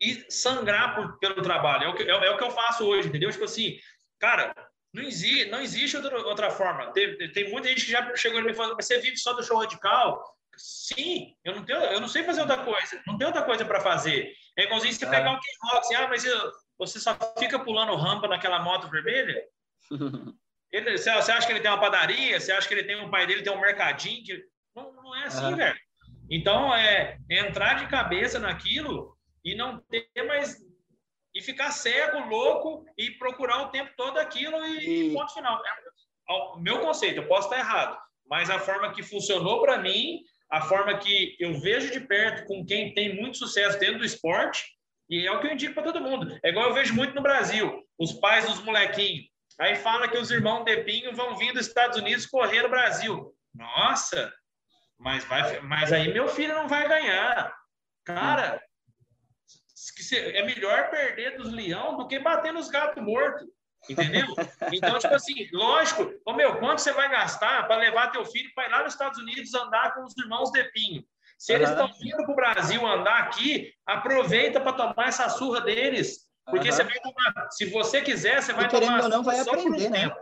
S2: e sangrar por, pelo trabalho. É o, que, é, é o que eu faço hoje, entendeu? Tipo assim, cara, não existe, não existe outra, outra forma. Tem, tem muita gente que já chegou e me falou, mas você vive só do show radical? Sim, eu não, tenho, eu não sei fazer outra coisa. Não tem outra coisa para fazer. É igualzinho você é. pegar um kickbox, assim, ah, mas eu, você só fica pulando rampa naquela moto vermelha? [laughs] Ele, você, você, acha que ele tem uma padaria? Você acha que ele tem um pai dele tem um mercadinho? Que... Não, não é assim, velho. Então, é entrar de cabeça naquilo e não ter mais e ficar cego, louco e procurar o tempo todo aquilo e, e... ponto final. É, meu conceito, eu posso estar errado, mas a forma que funcionou para mim, a forma que eu vejo de perto com quem tem muito sucesso dentro do esporte, e é o que eu indico para todo mundo. É igual eu vejo muito no Brasil, os pais dos molequinhos. Aí fala que os irmãos Depinho vão vir dos Estados Unidos correr no Brasil. Nossa, mas, vai, mas aí meu filho não vai ganhar. Cara, é melhor perder dos leão do que bater nos gatos mortos. Entendeu? Então, tipo assim, lógico, ô meu, quanto você vai gastar para levar teu filho para ir lá nos Estados Unidos andar com os irmãos Depinho? Se eles estão vindo para o Brasil andar aqui, aproveita para tomar essa surra deles. Porque uhum. você vai tomar, se você quiser, você vai tomar
S1: não, vai aprender, um né?
S2: tempo.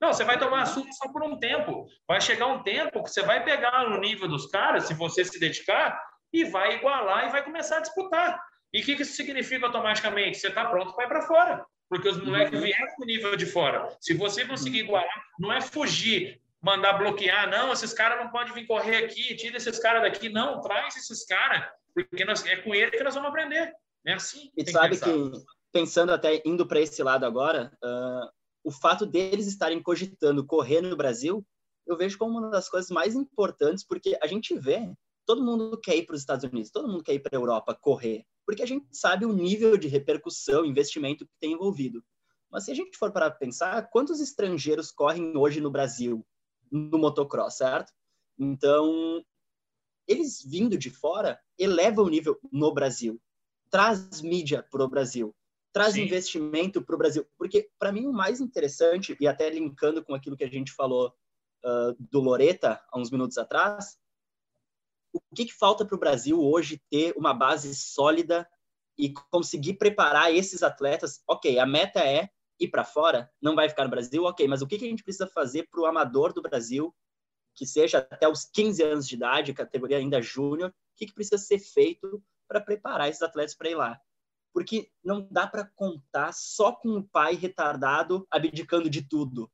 S2: Não, você vai tomar surra só por um tempo. Vai chegar um tempo que você vai pegar no nível dos caras, se você se dedicar, e vai igualar e vai começar a disputar. E o que, que isso significa automaticamente? Você está pronto para ir para fora. Porque os moleques vieram com o nível de fora. Se você conseguir igualar, não é fugir mandar bloquear, não, esses caras não podem vir correr aqui, tira esses caras daqui, não, traz esses caras, porque nós, é com ele que nós vamos aprender. É assim.
S1: E sabe que, que, pensando até indo para esse lado agora, uh, o fato deles estarem cogitando correr no Brasil, eu vejo como uma das coisas mais importantes, porque a gente vê, todo mundo quer ir para os Estados Unidos, todo mundo quer ir para a Europa correr, porque a gente sabe o nível de repercussão, investimento que tem envolvido. Mas se a gente for para pensar, quantos estrangeiros correm hoje no Brasil? no motocross, certo? Então, eles vindo de fora elevam o nível no Brasil, traz mídia para o Brasil, traz Sim. investimento para o Brasil. Porque, para mim, o mais interessante, e até linkando com aquilo que a gente falou uh, do Loreta há uns minutos atrás, o que, que falta para o Brasil hoje ter uma base sólida e conseguir preparar esses atletas? Ok, a meta é ir para fora, não vai ficar no Brasil, ok, mas o que, que a gente precisa fazer para o amador do Brasil, que seja até os 15 anos de idade, categoria ainda júnior, o que, que precisa ser feito para preparar esses atletas para ir lá? Porque não dá para contar só com o pai retardado abdicando de tudo.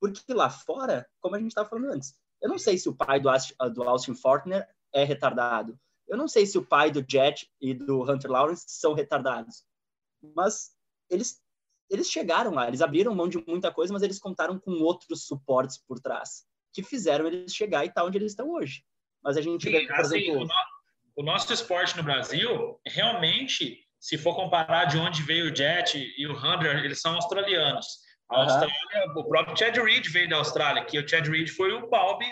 S1: Porque lá fora, como a gente estava falando antes, eu não sei se o pai do, do Austin Fortner é retardado. Eu não sei se o pai do Jet e do Hunter Lawrence são retardados. Mas eles eles chegaram lá, eles abriram mão de muita coisa, mas eles contaram com outros suportes por trás, que fizeram eles chegar e estar tá onde eles estão hoje. Mas a gente
S2: Sim, vê, por assim, exemplo... O, no, o, nosso esporte no Brasil, realmente, se for comparar de onde veio o Jet e o Hunter, eles são australianos. A Austrália, o próprio Chad Reed veio da Austrália, que o Chad Reed foi o Balbi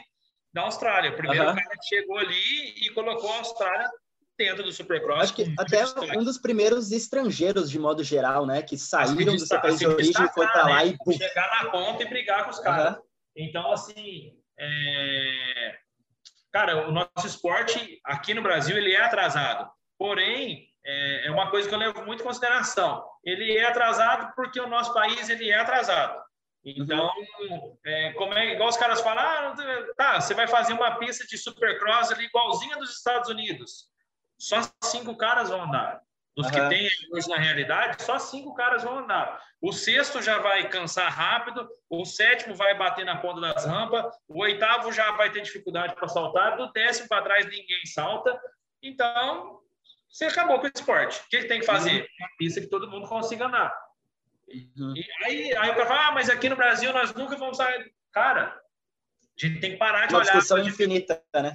S2: da Austrália. O primeiro cara que chegou ali e colocou a Austrália dentro do Supercross.
S1: Acho que até um dos primeiros estrangeiros, de modo geral, né? Que saíram do seu país de origem e foi para lá
S2: né? e... Chegar na ponta e brigar com os caras. Uhum. Então, assim... É... Cara, o nosso esporte aqui no Brasil, ele é atrasado. Porém, é, é uma coisa que eu levo muito em consideração. Ele é atrasado porque o nosso país, ele é atrasado. Então, é, como é igual os caras falam, ah, tá, você vai fazer uma pista de supercross ali igualzinha dos Estados Unidos só cinco caras vão andar. Dos uhum. que tem hoje na realidade, só cinco caras vão andar. O sexto já vai cansar rápido, o sétimo vai bater na ponta das rampas, o oitavo já vai ter dificuldade para saltar, do décimo para trás ninguém salta. Então, você acabou com o esporte. O que, que tem que fazer? Uhum. Uma pista que todo mundo consiga andar. Uhum. E aí, aí o cara fala, ah, mas aqui no Brasil nós nunca vamos sair. Cara, a gente tem que parar de Uma olhar. Uma
S1: discussão infinita, né?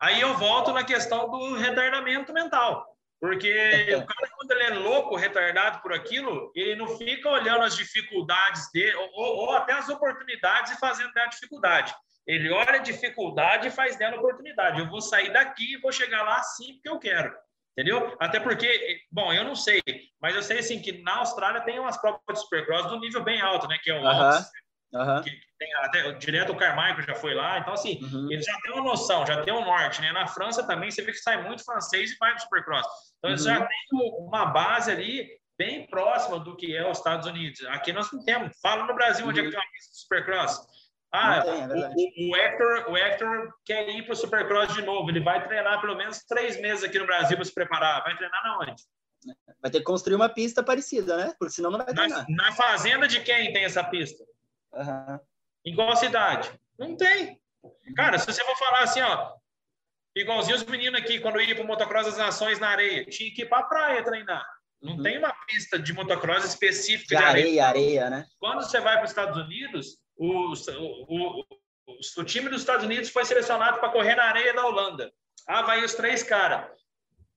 S2: Aí eu volto na questão do retardamento mental. Porque [laughs] o cara, quando ele é louco, retardado por aquilo, ele não fica olhando as dificuldades dele, ou, ou até as oportunidades e fazendo dela dificuldade. Ele olha a dificuldade e faz dela oportunidade. Eu vou sair daqui e vou chegar lá assim porque eu quero. Entendeu? Até porque, bom, eu não sei, mas eu sei assim que na Austrália tem umas provas de supercross do nível bem alto, né? Que é o uh -huh. Uhum. Tem até, direto o Carmichael já foi lá, então assim, uhum. eles já têm uma noção, já tem um norte, né? Na França também você vê que sai muito francês e vai no Supercross. Então eles já uhum. têm uma base ali bem próxima do que é os Estados Unidos. Aqui nós não temos. Fala no Brasil onde é que tem uma pista de Supercross. Ah, tem, é o, o, Hector, o Hector quer ir para o Supercross de novo. Ele vai treinar pelo menos três meses aqui no Brasil para se preparar. Vai treinar na onde?
S1: Vai ter que construir uma pista parecida, né? Porque senão não vai treinar.
S2: Na, na fazenda de quem tem essa pista? Uhum. Em qual cidade? Não tem. Cara, se você for falar assim, ó, Igualzinho os meninos aqui, quando ia para o motocross das nações na areia, tinha que ir para a praia treinar. Não uhum. tem uma pista de motocross específica
S1: de, de areia, areia, né?
S2: Quando você vai para os Estados Unidos, o, o, o, o, time dos Estados Unidos foi selecionado para correr na areia da Holanda. Ah, vai os três caras.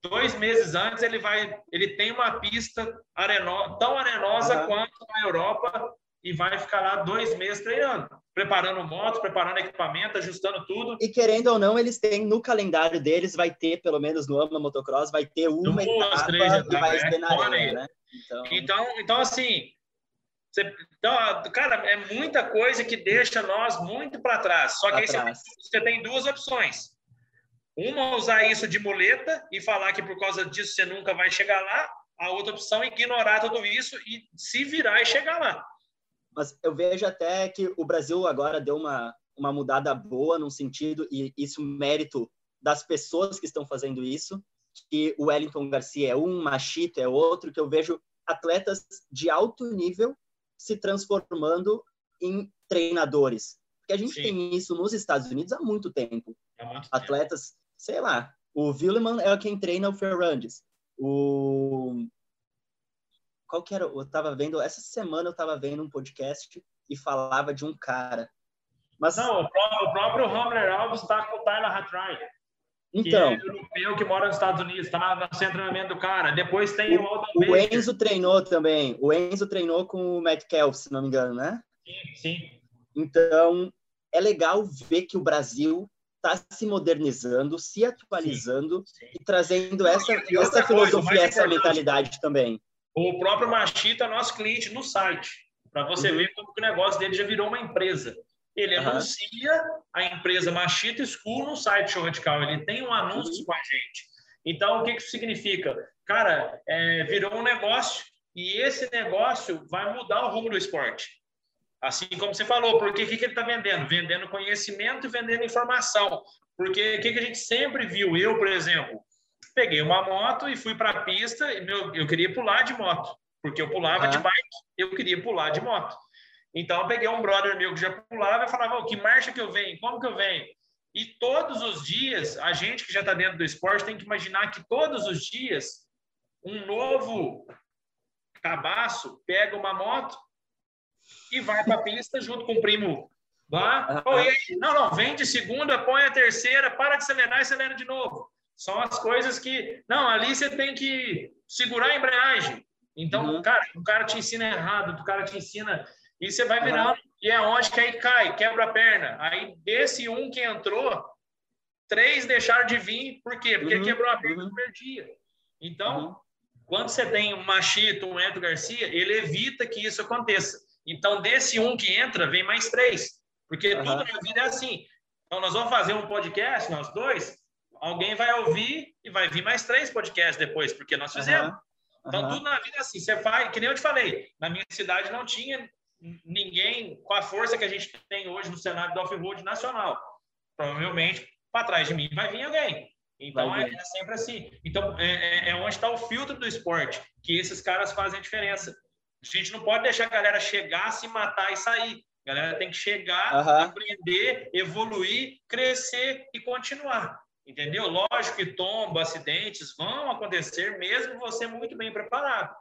S2: Dois meses antes ele vai, ele tem uma pista areno, tão arenosa uhum. quanto na Europa e vai ficar lá dois meses treinando, preparando moto, preparando equipamento, ajustando tudo.
S1: E querendo ou não, eles têm no calendário deles, vai ter, pelo menos no AMA Motocross, vai ter uma Duas, etapa três etapas, e vai ser na areia, né?
S2: Então... então, então assim, você, então, cara, é muita coisa que deixa nós muito para trás. Só que aí você tem, você tem duas opções. Uma, usar isso de muleta e falar que por causa disso você nunca vai chegar lá. A outra opção é ignorar tudo isso e se virar e chegar lá.
S1: Mas eu vejo até que o Brasil agora deu uma, uma mudada boa num sentido, e isso mérito das pessoas que estão fazendo isso, que o Wellington Garcia é um, Machito é outro, que eu vejo atletas de alto nível se transformando em treinadores. Porque a gente Sim. tem isso nos Estados Unidos há muito tempo. Há muito atletas, tempo. sei lá, o Willeman é quem treina o Ferrandes. O qual que era? Eu tava vendo, essa semana eu tava vendo um podcast e falava de um cara.
S2: Mas... Não, o próprio, o próprio Hamler Alves está com o Tyler Hatry.
S1: Então.
S2: Que é europeu que mora nos Estados Unidos, está no treinamento do cara. Depois tem o, o
S1: Aldo O Enzo treinou também. O Enzo treinou com o Matt Kelf, se não me engano, né?
S2: Sim, sim.
S1: Então, é legal ver que o Brasil está se modernizando, se atualizando sim, sim. e trazendo essa, essa filosofia, essa mentalidade também.
S2: O próprio Machita é nosso cliente no site, para você uhum. ver como o negócio dele já virou uma empresa. Ele uhum. anuncia a empresa Machita School no site Show Radical. Ele tem um anúncio uhum. com a gente. Então, o que, que isso significa? Cara, é, virou um negócio e esse negócio vai mudar o rumo do esporte. Assim como você falou, porque o que, que ele está vendendo? Vendendo conhecimento e vendendo informação. Porque o que, que a gente sempre viu? Eu, por exemplo, peguei uma moto e fui para a pista. E meu, eu queria pular de moto, porque eu pulava de bike, eu queria pular de moto. Então, eu peguei um brother meu que já pulava e falava: que marcha que eu venho? Como que eu venho? E todos os dias, a gente que já está dentro do esporte tem que imaginar que todos os dias um novo cabaço pega uma moto e vai para a pista junto com o primo lá. Oh, não, não, vem de segunda, põe a terceira, para de acelerar e acelera de novo. São as coisas que. Não, ali você tem que segurar a embreagem. Então, uhum. cara, o cara te ensina errado, o cara te ensina. E você vai virando. Uhum. E é onde que aí cai, quebra a perna. Aí, desse um que entrou, três deixaram de vir. Por quê? Porque uhum. quebrou a perna no uhum. primeiro dia. Então, uhum. quando você tem um Machito, um Edson Garcia, ele evita que isso aconteça. Então, desse um que entra, vem mais três. Porque tudo na vida é assim. Então, nós vamos fazer um podcast, nós dois, alguém vai ouvir e vai vir mais três podcasts depois, porque nós fizemos. Uhum. Então, uhum. tudo na vida é assim. Você faz, que nem eu te falei, na minha cidade não tinha ninguém com a força que a gente tem hoje no cenário do off-road nacional. Provavelmente, para trás de mim vai vir alguém. Então, é, é, sempre assim. Então, é, é, é onde está o filtro do esporte, que esses caras fazem a diferença. A gente não pode deixar a galera chegar, se matar e sair. A galera tem que chegar, uhum. aprender, evoluir, crescer e continuar. Entendeu? Lógico que tombo, acidentes vão acontecer, mesmo você muito bem preparado.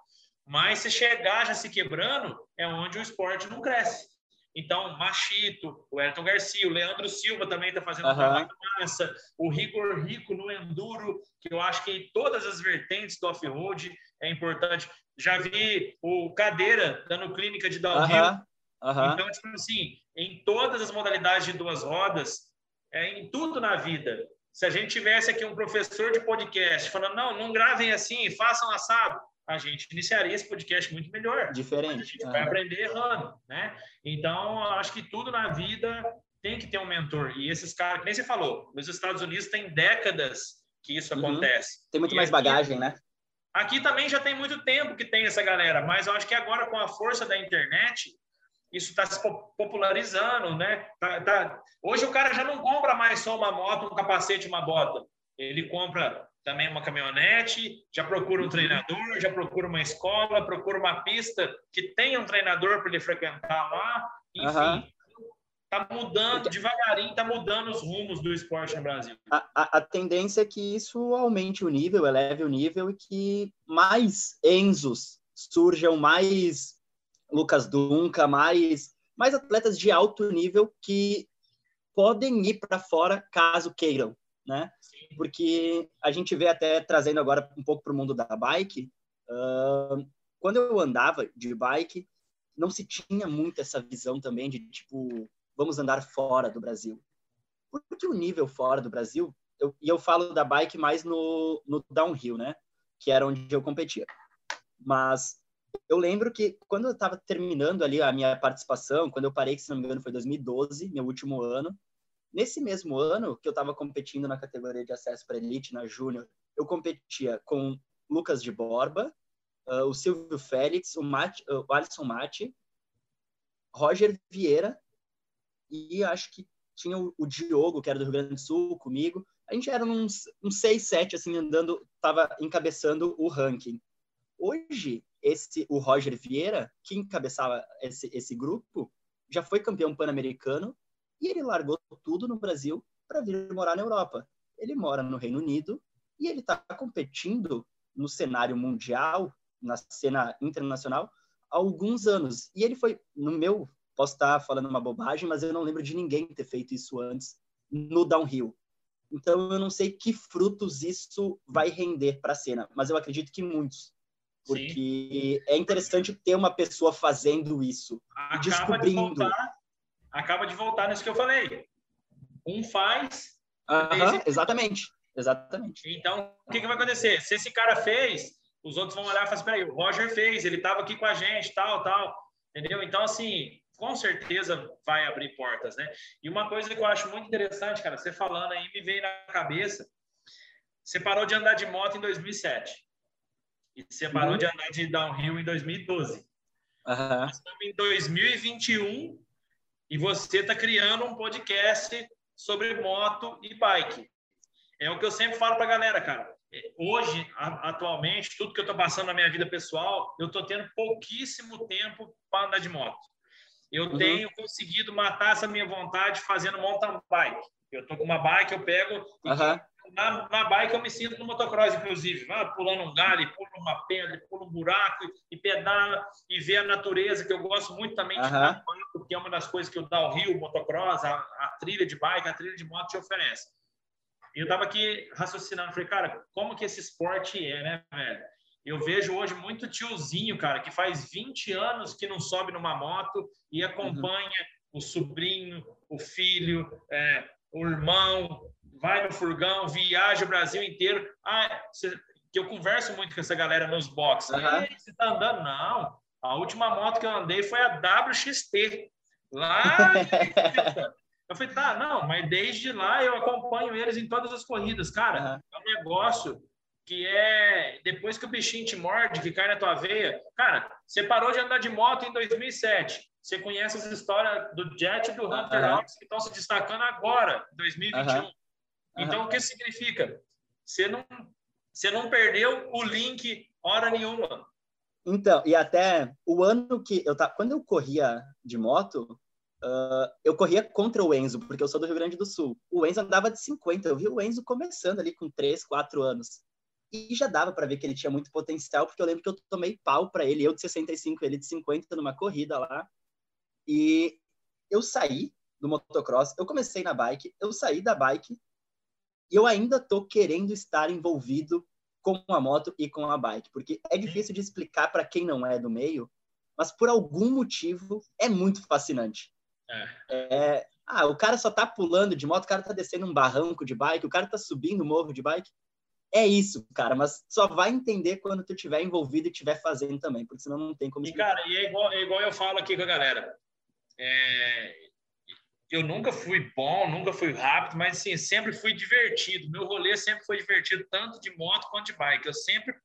S2: Mas se chegar já se quebrando, é onde o esporte não cresce. Então, Machito, o Elton Garcia, o Leandro Silva também está fazendo uhum. trabalho massa, o Rigor Rico no Enduro, que eu acho que em todas as vertentes do off-road é importante. Já vi o Cadeira dando clínica de downhill. Uhum. Uhum. Então, tipo assim, em todas as modalidades de duas rodas, é, em tudo na vida, se a gente tivesse aqui um professor de podcast falando, não, não gravem assim, façam assado, a gente iniciaria esse podcast muito melhor.
S1: Diferente.
S2: A gente vai aprender errando, né? Então, acho que tudo na vida tem que ter um mentor. E esses caras, que nem você falou, nos Estados Unidos tem décadas que isso uhum. acontece.
S1: Tem muito e mais aqui, bagagem, né?
S2: Aqui também já tem muito tempo que tem essa galera, mas eu acho que agora com a força da internet, isso está se popularizando, né? Tá, tá... Hoje o cara já não compra mais só uma moto, um capacete, uma bota. Ele compra também uma caminhonete, já procura um treinador, já procura uma escola, procura uma pista que tenha um treinador para ele frequentar lá. Enfim, uhum. tá mudando, devagarinho, tá mudando os rumos do esporte no Brasil.
S1: A, a, a, tendência é que isso aumente o nível, eleve o nível e que mais Enzos surjam, mais Lucas Dunca, mais, mais atletas de alto nível que podem ir para fora caso queiram, né? Porque a gente vê até trazendo agora um pouco para o mundo da bike, uh, quando eu andava de bike, não se tinha muito essa visão também de tipo vamos andar fora do Brasil. Porque o nível fora do Brasil, eu, e eu falo da bike mais no, no downhill, né? Que era onde eu competia. Mas eu lembro que quando eu estava terminando ali a minha participação, quando eu parei, que se não me engano foi 2012, meu último ano, nesse mesmo ano que eu estava competindo na categoria de acesso para elite, na júnior, eu competia com Lucas de Borba, uh, o Silvio Félix, o, Mate, uh, o Alisson Mate, Roger Vieira e acho que tinha o, o, Diogo, que era do Rio Grande do Sul, comigo. A gente era uns, uns seis, sete, assim, andando, estava encabeçando o ranking. Hoje, esse o Roger Vieira, que encabeçava esse, esse grupo, já foi campeão pan-americano e ele largou tudo no Brasil para vir morar na Europa. Ele mora no Reino Unido e ele está competindo no cenário mundial, na cena internacional, há alguns anos. E ele foi, no meu Posso estar falando uma bobagem, mas eu não lembro de ninguém ter feito isso antes no downhill. Então eu não sei que frutos isso vai render para a cena, mas eu acredito que muitos. Porque Sim. é interessante ter uma pessoa fazendo isso, acaba descobrindo.
S2: De voltar, acaba de voltar nisso que eu falei. Um faz.
S1: Uh -huh, exatamente, exatamente.
S2: Então, o que, que vai acontecer? Se esse cara fez, os outros vão olhar e falar assim, peraí, o Roger fez, ele estava aqui com a gente, tal, tal. Entendeu? Então, assim, com certeza vai abrir portas, né? E uma coisa que eu acho muito interessante, cara, você falando aí me veio na cabeça, você parou de andar de moto em 2007 e você parou uhum. de andar de downhill em 2012. Uhum. estamos em 2021 e você está criando um podcast sobre moto e bike. É o que eu sempre falo para a galera, cara. Hoje, atualmente, tudo que eu estou passando na minha vida pessoal, eu estou tendo pouquíssimo tempo para andar de moto eu uhum. tenho conseguido matar essa minha vontade fazendo mountain bike. Eu tô com uma bike, eu pego. Uhum. Na, na, bike eu me sinto no motocross, inclusive. Vai pulando um galho, pula uma pedra, pula um buraco e, e pedala e vê a natureza, que eu gosto muito também de uhum. porque é uma das coisas que o downhill, o motocross, a, a trilha de bike, a trilha de moto te oferece. E eu tava aqui raciocinando, falei, cara, como que esse esporte é, né, velho? Eu vejo hoje muito tiozinho, cara, que faz 20 anos que não sobe numa moto e acompanha uhum. o sobrinho, o filho, é, o irmão, vai no furgão, viaja o Brasil inteiro. Ah, cê, que eu converso muito com essa galera nos boxes. Uhum. Você tá andando? Não. A última moto que eu andei foi a WXT. Lá. [laughs] eu falei, tá, não, mas desde lá eu acompanho eles em todas as corridas. Cara, uhum. é um negócio que é depois que o bichinho te morde, que cai na tua veia. Cara, você parou de andar de moto em 2007. Você conhece as histórias do Jet e do Hunter uh -huh. que estão se destacando agora, 2021. Uh -huh. Então, uh -huh. o que significa? Você não, você não perdeu o link hora nenhuma.
S1: Então, e até o ano que eu tava, quando eu corria de moto, uh, eu corria contra o Enzo, porque eu sou do Rio Grande do Sul. O Enzo andava de 50, eu vi o Enzo começando ali com 3, 4 anos e já dava para ver que ele tinha muito potencial, porque eu lembro que eu tomei pau para ele, eu de 65, ele de 50 numa corrida lá. E eu saí do motocross, eu comecei na bike, eu saí da bike e eu ainda tô querendo estar envolvido com a moto e com a bike, porque é difícil de explicar para quem não é do meio, mas por algum motivo é muito fascinante. É. é. ah, o cara só tá pulando de moto, o cara tá descendo um barranco de bike, o cara tá subindo um morro de bike é isso, cara, mas só vai entender quando tu estiver envolvido e estiver fazendo também, porque senão não tem como.
S2: E, cara, e é igual, é igual eu falo aqui com a galera. É... Eu nunca fui bom, nunca fui rápido, mas assim, sempre fui divertido. Meu rolê sempre foi divertido, tanto de moto quanto de bike. Eu sempre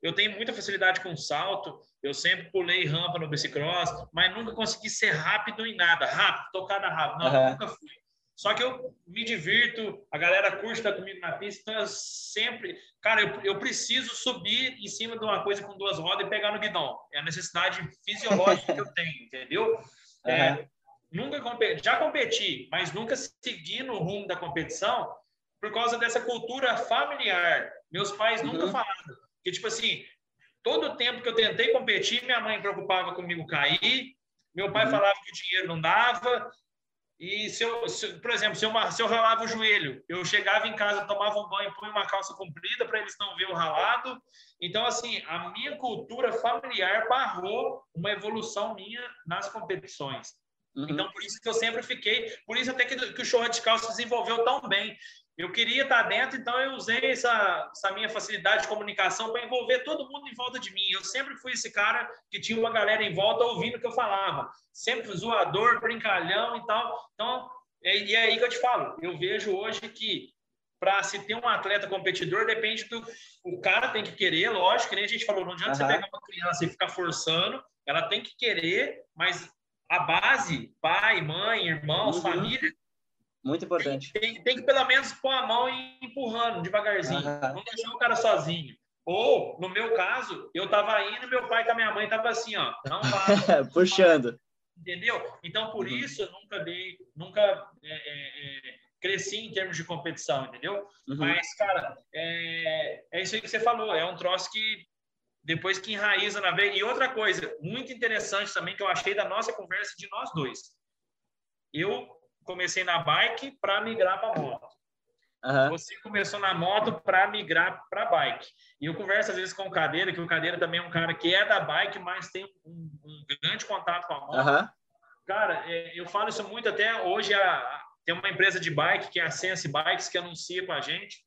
S2: eu tenho muita facilidade com salto, eu sempre pulei rampa no bicicross, mas nunca consegui ser rápido em nada, rápido, tocada rápido. Não, uhum. nunca fui. Só que eu me divirto, a galera curte estar comigo na pista, então eu sempre. Cara, eu, eu preciso subir em cima de uma coisa com duas rodas e pegar no guidão. É a necessidade fisiológica que eu [laughs] tenho, entendeu? Uhum. É, nunca competi, já competi, mas nunca segui no rumo da competição por causa dessa cultura familiar. Meus pais nunca uhum. falaram. Que, tipo assim, todo o tempo que eu tentei competir, minha mãe preocupava comigo cair, meu pai uhum. falava que o dinheiro não dava, e se eu, se, por exemplo, se eu, se eu ralava o joelho, eu chegava em casa, tomava um banho, punha uma calça comprida para eles não ver o ralado. Então, assim, a minha cultura familiar barrou uma evolução minha nas competições. Uhum. Então, por isso que eu sempre fiquei, por isso até que, que o show radical se desenvolveu tão bem. Eu queria estar dentro, então eu usei essa, essa minha facilidade de comunicação para envolver todo mundo em volta de mim. Eu sempre fui esse cara que tinha uma galera em volta ouvindo o que eu falava. Sempre zoador, brincalhão e tal. Então, é, e é aí que eu te falo. Eu vejo hoje que para se ter um atleta competidor, depende do. O cara tem que querer, lógico, que nem a gente falou, não adianta uhum. você pegar uma criança e ficar forçando, ela tem que querer, mas a base, pai, mãe, irmãos, uhum. família,
S1: muito importante.
S2: Tem, tem, que pelo menos pôr a mão e empurrando devagarzinho. Uhum. Não deixar o cara sozinho. Ou, no meu caso, eu tava indo meu pai com a minha mãe tava assim, ó. Não vai. [laughs]
S1: Puxando.
S2: Entendeu? Então, por uhum. isso, eu nunca dei, nunca é, é, é, cresci em termos de competição, entendeu? Uhum. Mas, cara, é, é isso aí que você falou. É um troço que depois que enraiza na veia. E outra coisa, muito interessante também, que eu achei da nossa conversa de nós dois. Eu comecei na bike para migrar para moto. Uhum. Você começou na moto para migrar para bike. E eu converso às vezes com o Cadeira, que o Cadeira também é um cara que é da bike, mas tem um, um grande contato com a moto. Uhum. Cara, é, eu falo isso muito até hoje. A, tem uma empresa de bike, que é a Sense Bikes, que anuncia com a gente.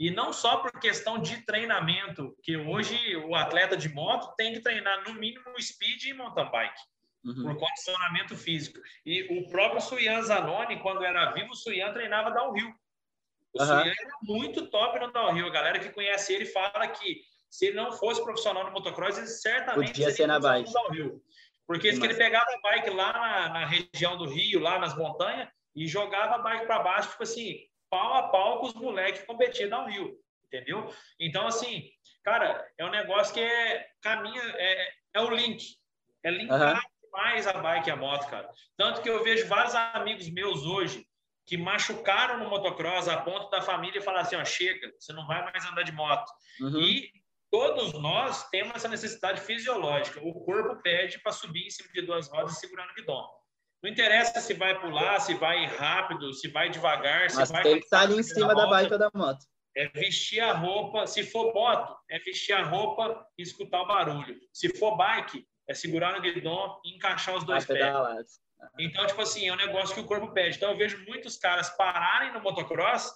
S2: E não só por questão de treinamento, que hoje o atleta de moto tem que treinar no mínimo speed e mountain bike uhum. por condicionamento físico. E o próprio Suyan Zanoni, quando era vivo, o Suyan treinava downhill. O uhum. Suyan era muito top no downhill. A galera que conhece ele fala que se ele não fosse profissional no motocross, ele certamente
S1: Podia ser na bike.
S2: downhill. Porque que ele pegava a bike lá na, na, região do Rio, lá nas montanhas, e jogava a bike para baixo, tipo assim, pau a pau com os moleques que competiam downhill. Entendeu? Então, assim, cara, é um negócio que é caminha, é, é o link. É linkar uhum mais a bike e a moto, cara. Tanto que eu vejo vários amigos meus hoje que machucaram no motocross a ponto da família falar assim, ó, chega, você não vai mais andar de moto. Uhum. E todos nós temos essa necessidade fisiológica. O corpo pede para subir em cima de duas rodas segurando o guidão. Não interessa se vai pular, se vai rápido, se vai devagar, se
S1: Mas
S2: vai...
S1: tem que estar ali em cima da, bike ou da moto.
S2: É vestir a roupa, se for moto, é vestir a roupa e escutar o barulho. Se for bike, é segurar no guidão e encaixar os dois pés. Então, tipo assim, é um negócio que o corpo pede. Então, eu vejo muitos caras pararem no motocross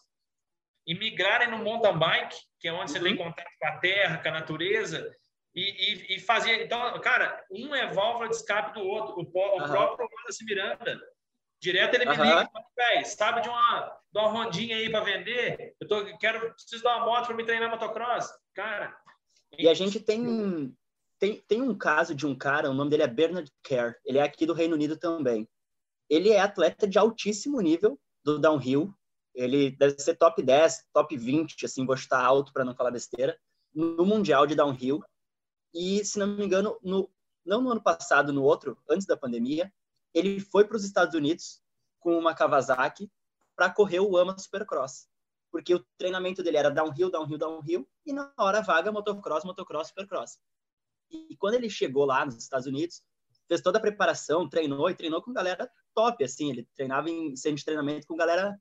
S2: e migrarem no mountain bike, que é onde uhum. você tem contato com a terra, com a natureza, e, e, e fazer. Então, cara, um é válvula de escape do outro. O, o uhum. próprio Wallace Miranda, direto ele me uhum. liga, velho, sabe de uma, de uma rondinha aí para vender? Eu tô, quero, preciso dar uma moto para me treinar motocross. Cara.
S1: E a gente tem tem, tem um caso de um cara, o nome dele é Bernard Kerr, ele é aqui do Reino Unido também. Ele é atleta de altíssimo nível do downhill, ele deve ser top 10, top 20, assim, vou estar alto para não falar besteira, no Mundial de Downhill. E, se não me engano, no, não no ano passado, no outro, antes da pandemia, ele foi para os Estados Unidos com uma Kawasaki para correr o AMA Supercross. Porque o treinamento dele era downhill, downhill, downhill, e na hora vaga, motocross, motocross, supercross. E quando ele chegou lá nos Estados Unidos, fez toda a preparação, treinou e treinou com galera top, assim, ele treinava em centro de treinamento com galera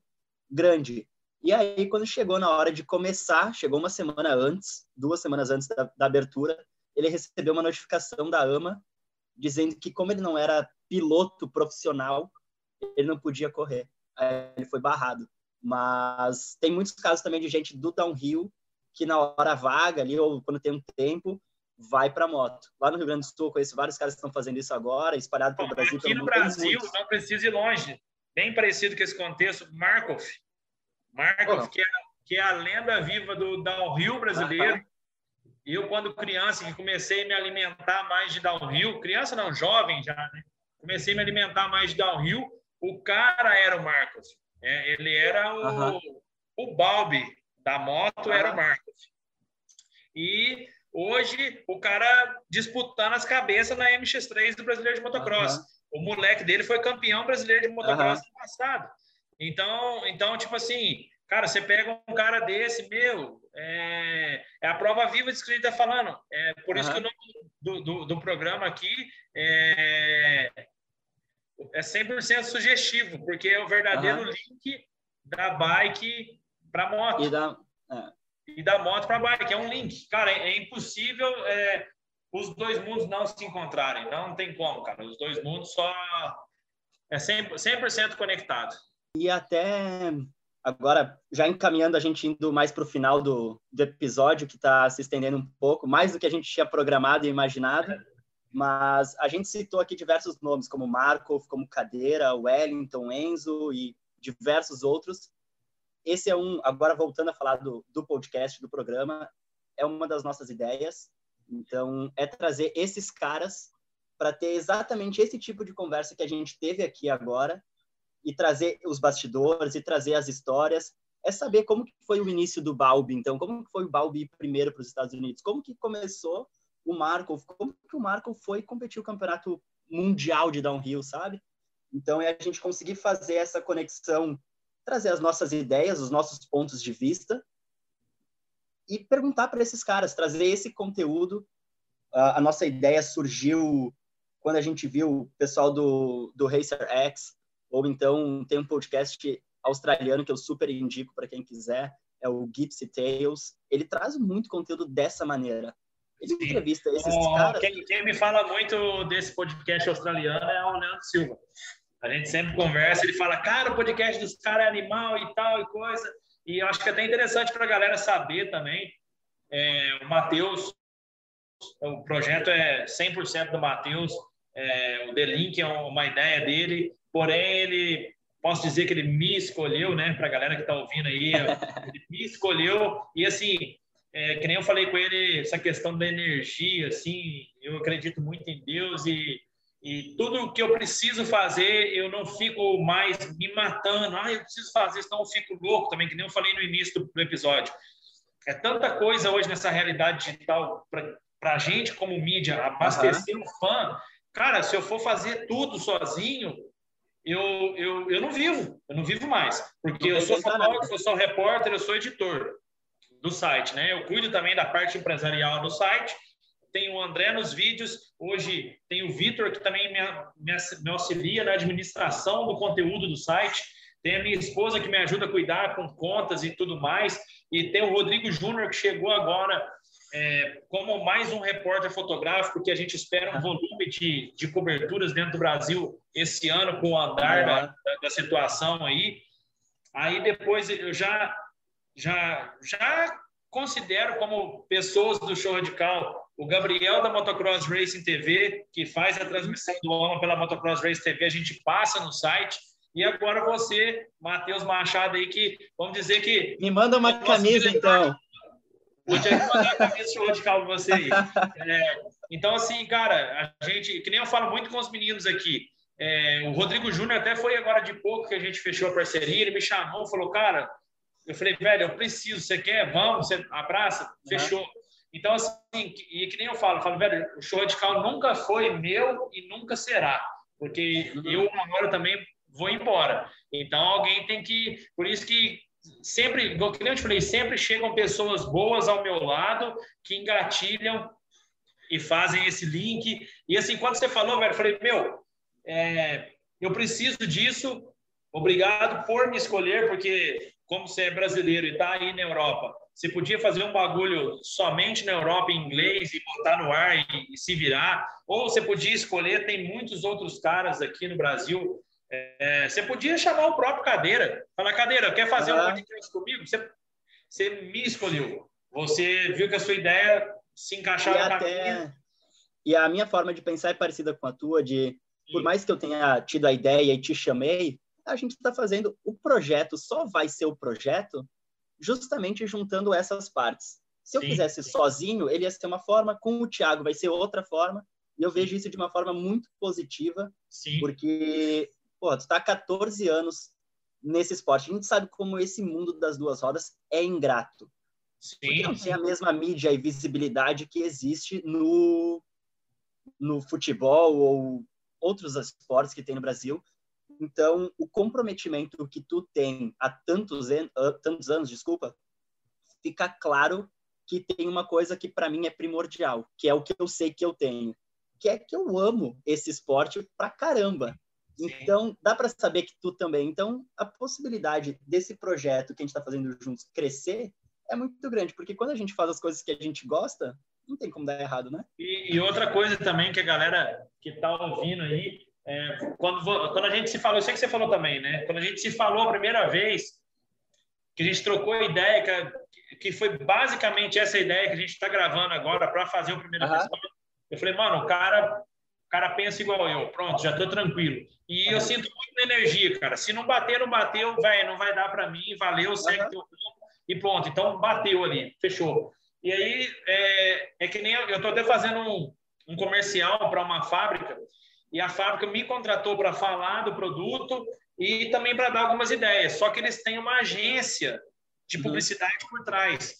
S1: grande. E aí, quando chegou na hora de começar, chegou uma semana antes, duas semanas antes da, da abertura, ele recebeu uma notificação da AMA dizendo que, como ele não era piloto profissional, ele não podia correr. Aí ele foi barrado. Mas tem muitos casos também de gente do downhill que na hora vaga ali, ou quando tem um tempo, vai para moto. Lá no Rio Grande do Sul, conheço vários caras que estão fazendo isso agora, espalhado pelo Brasil.
S2: Aqui no Brasil, não precisa ir longe. Bem parecido com esse contexto, Markov. Markov, que, é, que é a lenda viva do downhill brasileiro. Eu, quando criança, que comecei a me alimentar mais de downhill, criança não, jovem já, né? Comecei a me alimentar mais de downhill, o cara era o Marcos. É, ele era o, o Balbi da moto, era o Marcos. E Hoje, o cara disputando as cabeças na MX3 do Brasileiro de Motocross. Uhum. o moleque dele foi campeão brasileiro de motocross uhum. no passado. Então, então, tipo assim, cara, você pega um cara desse, meu, é, é a prova viva disso que a gente está falando. É por isso uhum. que o nome do, do, do programa aqui é, é 100% sugestivo, porque é o verdadeiro uhum. link da bike para moto.
S1: E da, é.
S2: e da moto para bike. É um link. Cara, é, é impossível é, os dois mundos não se encontrarem. Não tem como, cara. Os dois mundos só é 100%, 100 conectados.
S1: E até agora, já encaminhando a gente indo mais para o final do, do episódio, que está se estendendo um pouco, mais do que a gente tinha programado e imaginado, mas a gente citou aqui diversos nomes, como Markov, como Cadeira, Wellington, Enzo e diversos outros. Esse é um, agora voltando a falar do, do podcast, do programa, é uma das nossas ideias. Então, é trazer esses caras para ter exatamente esse tipo de conversa que a gente teve aqui agora, e trazer os bastidores e trazer as histórias é saber como que foi o início do Balbi, então, como que foi o Balbi primeiro para os Estados Unidos, como que começou o Marco, como que o Marco foi competir o campeonato mundial de downhill, sabe? Então, é a gente conseguir fazer essa conexão, trazer as nossas ideias, os nossos pontos de vista e perguntar para esses caras, trazer esse conteúdo. A, nossa ideia surgiu quando a gente viu o pessoal do, do Racer X ou então tem um podcast australiano que eu super indico para quem quiser, é o Gypsy Tales. Ele traz muito conteúdo dessa maneira. Ele Sim. entrevista esses oh, caras.
S2: Quem, quem, me fala muito desse podcast australiano é o Leandro Silva. A gente sempre conversa, ele fala, cara, o podcast dos caras é animal e tal e coisa. E eu acho que é até interessante para a galera saber também. É, o Matheus, o projeto é 100% do Matheus. É, o The Link é uma ideia dele porém ele posso dizer que ele me escolheu, né? Para a galera que está ouvindo aí, ele me escolheu e assim, é, que nem eu falei com ele essa questão da energia, assim, eu acredito muito em Deus e e tudo que eu preciso fazer, eu não fico mais me matando. Ah, eu preciso fazer, senão eu fico louco também, que nem eu falei no início do, episódio. É tanta coisa hoje nessa realidade digital para a gente, como mídia, abastecer uhum. um fã. Cara, se eu for fazer tudo sozinho, eu, eu, eu não vivo, eu não vivo mais, porque eu sou fotógrafo, eu sou repórter, eu sou editor do site, né? Eu cuido também da parte empresarial do site, tem o André nos vídeos, hoje tem o Vitor, que também me, me, me, auxilia na administração do conteúdo do site, tem a minha esposa que me ajuda a cuidar com contas e tudo mais, e tem o Rodrigo Júnior, que chegou agora é, como mais um repórter fotográfico, que a gente espera um volume de, de coberturas dentro do Brasil esse ano, com o andar da, da, situação aí. Aí depois eu já, já, já considero como pessoas do show radical o Gabriel da Motocross Racing TV, que faz a transmissão do homem pela Motocross Racing TV, a gente passa no site. E agora você, Matheus Machado aí, que vamos dizer que.
S1: Me manda uma camisa, então.
S2: Vou te mandar a camisa radical para você aí. É, então, assim, cara, a gente, que nem eu falo muito com os meninos aqui, é, o Rodrigo Júnior até foi agora de pouco que a gente fechou a parceria, ele me chamou, falou, cara, eu falei, velho, eu preciso, você quer? Vamos, você abraça? Fechou. Uhum. Então, assim, e que nem eu falo, eu falo, velho, o show radical nunca foi meu e nunca será, porque uhum. eu, uma hora também vou embora. Então, alguém tem que, por isso que sempre, como eu te falei, sempre chegam pessoas boas ao meu lado que engatilham e fazem esse link. E assim, quando você falou, velho, eu falei, meu, é, eu preciso disso, obrigado por me escolher, porque como você é brasileiro e está aí na Europa, você podia fazer um bagulho somente na Europa em inglês e botar no ar e, e se virar, ou você podia escolher, tem muitos outros caras aqui no Brasil é, você podia chamar o próprio Cadeira. Falar, Cadeira, quer fazer uhum. um podcast comigo? Você, você me escolheu. Você viu que a sua ideia se encaixava e até... Minha.
S1: E a minha forma de pensar é parecida com a tua, de por mais que eu tenha tido a ideia e te chamei, a gente está fazendo o projeto, só vai ser o projeto justamente juntando essas partes. Se eu sim, fizesse sozinho, ele ia ser uma forma, com o Thiago vai ser outra forma, e eu vejo isso de uma forma muito positiva, sim. porque pô, tu tá há 14 anos nesse esporte. A gente sabe como esse mundo das duas rodas é ingrato. Sim. Porque não tem a mesma mídia e visibilidade que existe no, no futebol ou outros esportes que tem no Brasil. Então, o comprometimento que tu tem há tantos, tantos anos, desculpa, fica claro que tem uma coisa que para mim é primordial, que é o que eu sei que eu tenho, que é que eu amo esse esporte pra caramba. Então, dá para saber que tu também. Então, a possibilidade desse projeto que a gente está fazendo juntos crescer é muito grande, porque quando a gente faz as coisas que a gente gosta, não tem como dar errado, né?
S2: E, e outra coisa também que a galera que está ouvindo aí, é, quando, quando a gente se falou, eu sei que você falou também, né? Quando a gente se falou a primeira vez, que a gente trocou a ideia, que, que foi basicamente essa ideia que a gente está gravando agora para fazer o primeiro uhum. episódio, eu falei, mano, o cara, cara pensa igual eu, pronto, já estou tranquilo. E eu sinto muito energia, cara. Se não bater, não bateu, vai, não vai dar para mim, valeu, segue uhum. teu e pronto. Então bateu ali, fechou. E aí é, é que nem eu estou até fazendo um, um comercial para uma fábrica e a fábrica me contratou para falar do produto e também para dar algumas ideias. Só que eles têm uma agência de uhum. publicidade uhum. por trás.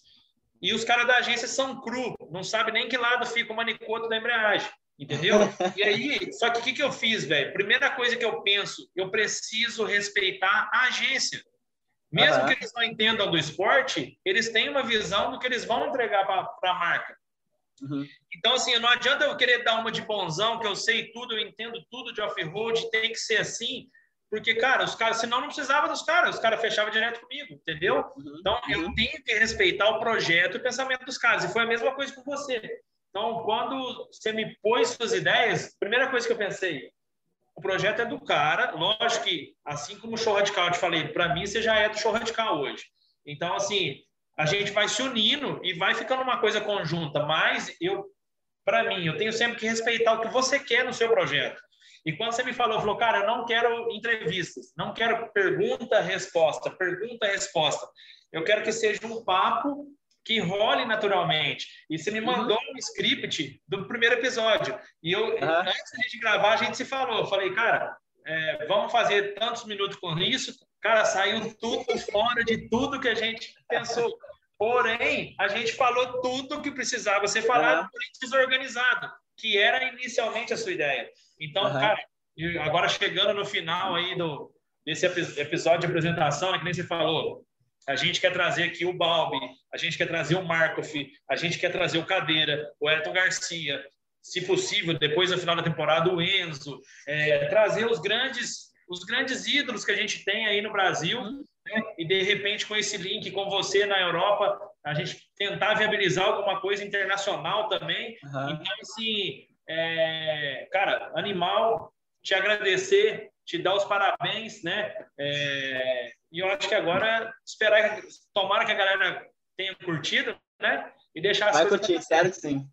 S2: E os caras da agência são cru, não sabe nem que lado fica o manicoto da embreagem. Entendeu? [laughs] E aí, só que o que, que eu fiz, velho? Primeira coisa que eu penso, eu preciso respeitar a agência. Mesmo uhum. que eles não entendam do esporte, eles têm uma visão do que eles vão entregar para a marca. Uhum. Então, assim, não adianta eu querer dar uma de bonzão, que eu sei tudo, eu entendo tudo de off-road, tem que ser assim, porque, cara, os caras, senão não precisava dos caras, os caras fechavam direto comigo, entendeu? Uhum. Então, eu uhum. tenho que respeitar o projeto e o pensamento dos caras, e foi a mesma coisa com você. Então, quando você me pôs suas ideias, primeira coisa que eu pensei, o projeto é do cara, lógico que, assim como o Show Radical, eu te falei, para mim você já é do Show Radical hoje. Então, assim, a gente vai se unindo e vai ficando uma coisa conjunta, mas eu, para mim, eu tenho sempre que respeitar o que você quer no seu projeto. E quando você me falou, falou, cara, eu não quero entrevistas, não quero pergunta-resposta, pergunta-resposta. Eu quero que seja um papo que role naturalmente. E você me uhum. mandou um script do primeiro episódio. E eu, uhum. antes de gravar, a gente se falou. Eu falei, cara, é, vamos fazer tantos minutos com isso. Cara, saiu tudo fora de tudo que a gente pensou. Porém, a gente falou tudo que precisava ser falado, uhum. porém desorganizado, que era inicialmente a sua ideia. Então, uhum. cara, agora chegando no final aí do, desse episódio de apresentação, né, que nem você falou, a gente quer trazer aqui o Balbi, a gente quer trazer o Markov, a gente quer trazer o Cadeira, o Elton Garcia, se possível, depois no final da temporada, o Enzo, é, trazer os grandes, os grandes ídolos que a gente tem aí no Brasil, né? e de repente com esse link com você na Europa, a gente tentar viabilizar alguma coisa internacional também. Uhum. Então, assim, é, cara, animal, te agradecer, te dar os parabéns, né? É, e eu acho que agora esperar, tomara que a galera tenha curtido, né? E deixar
S1: as Vai curtir, sério que sim.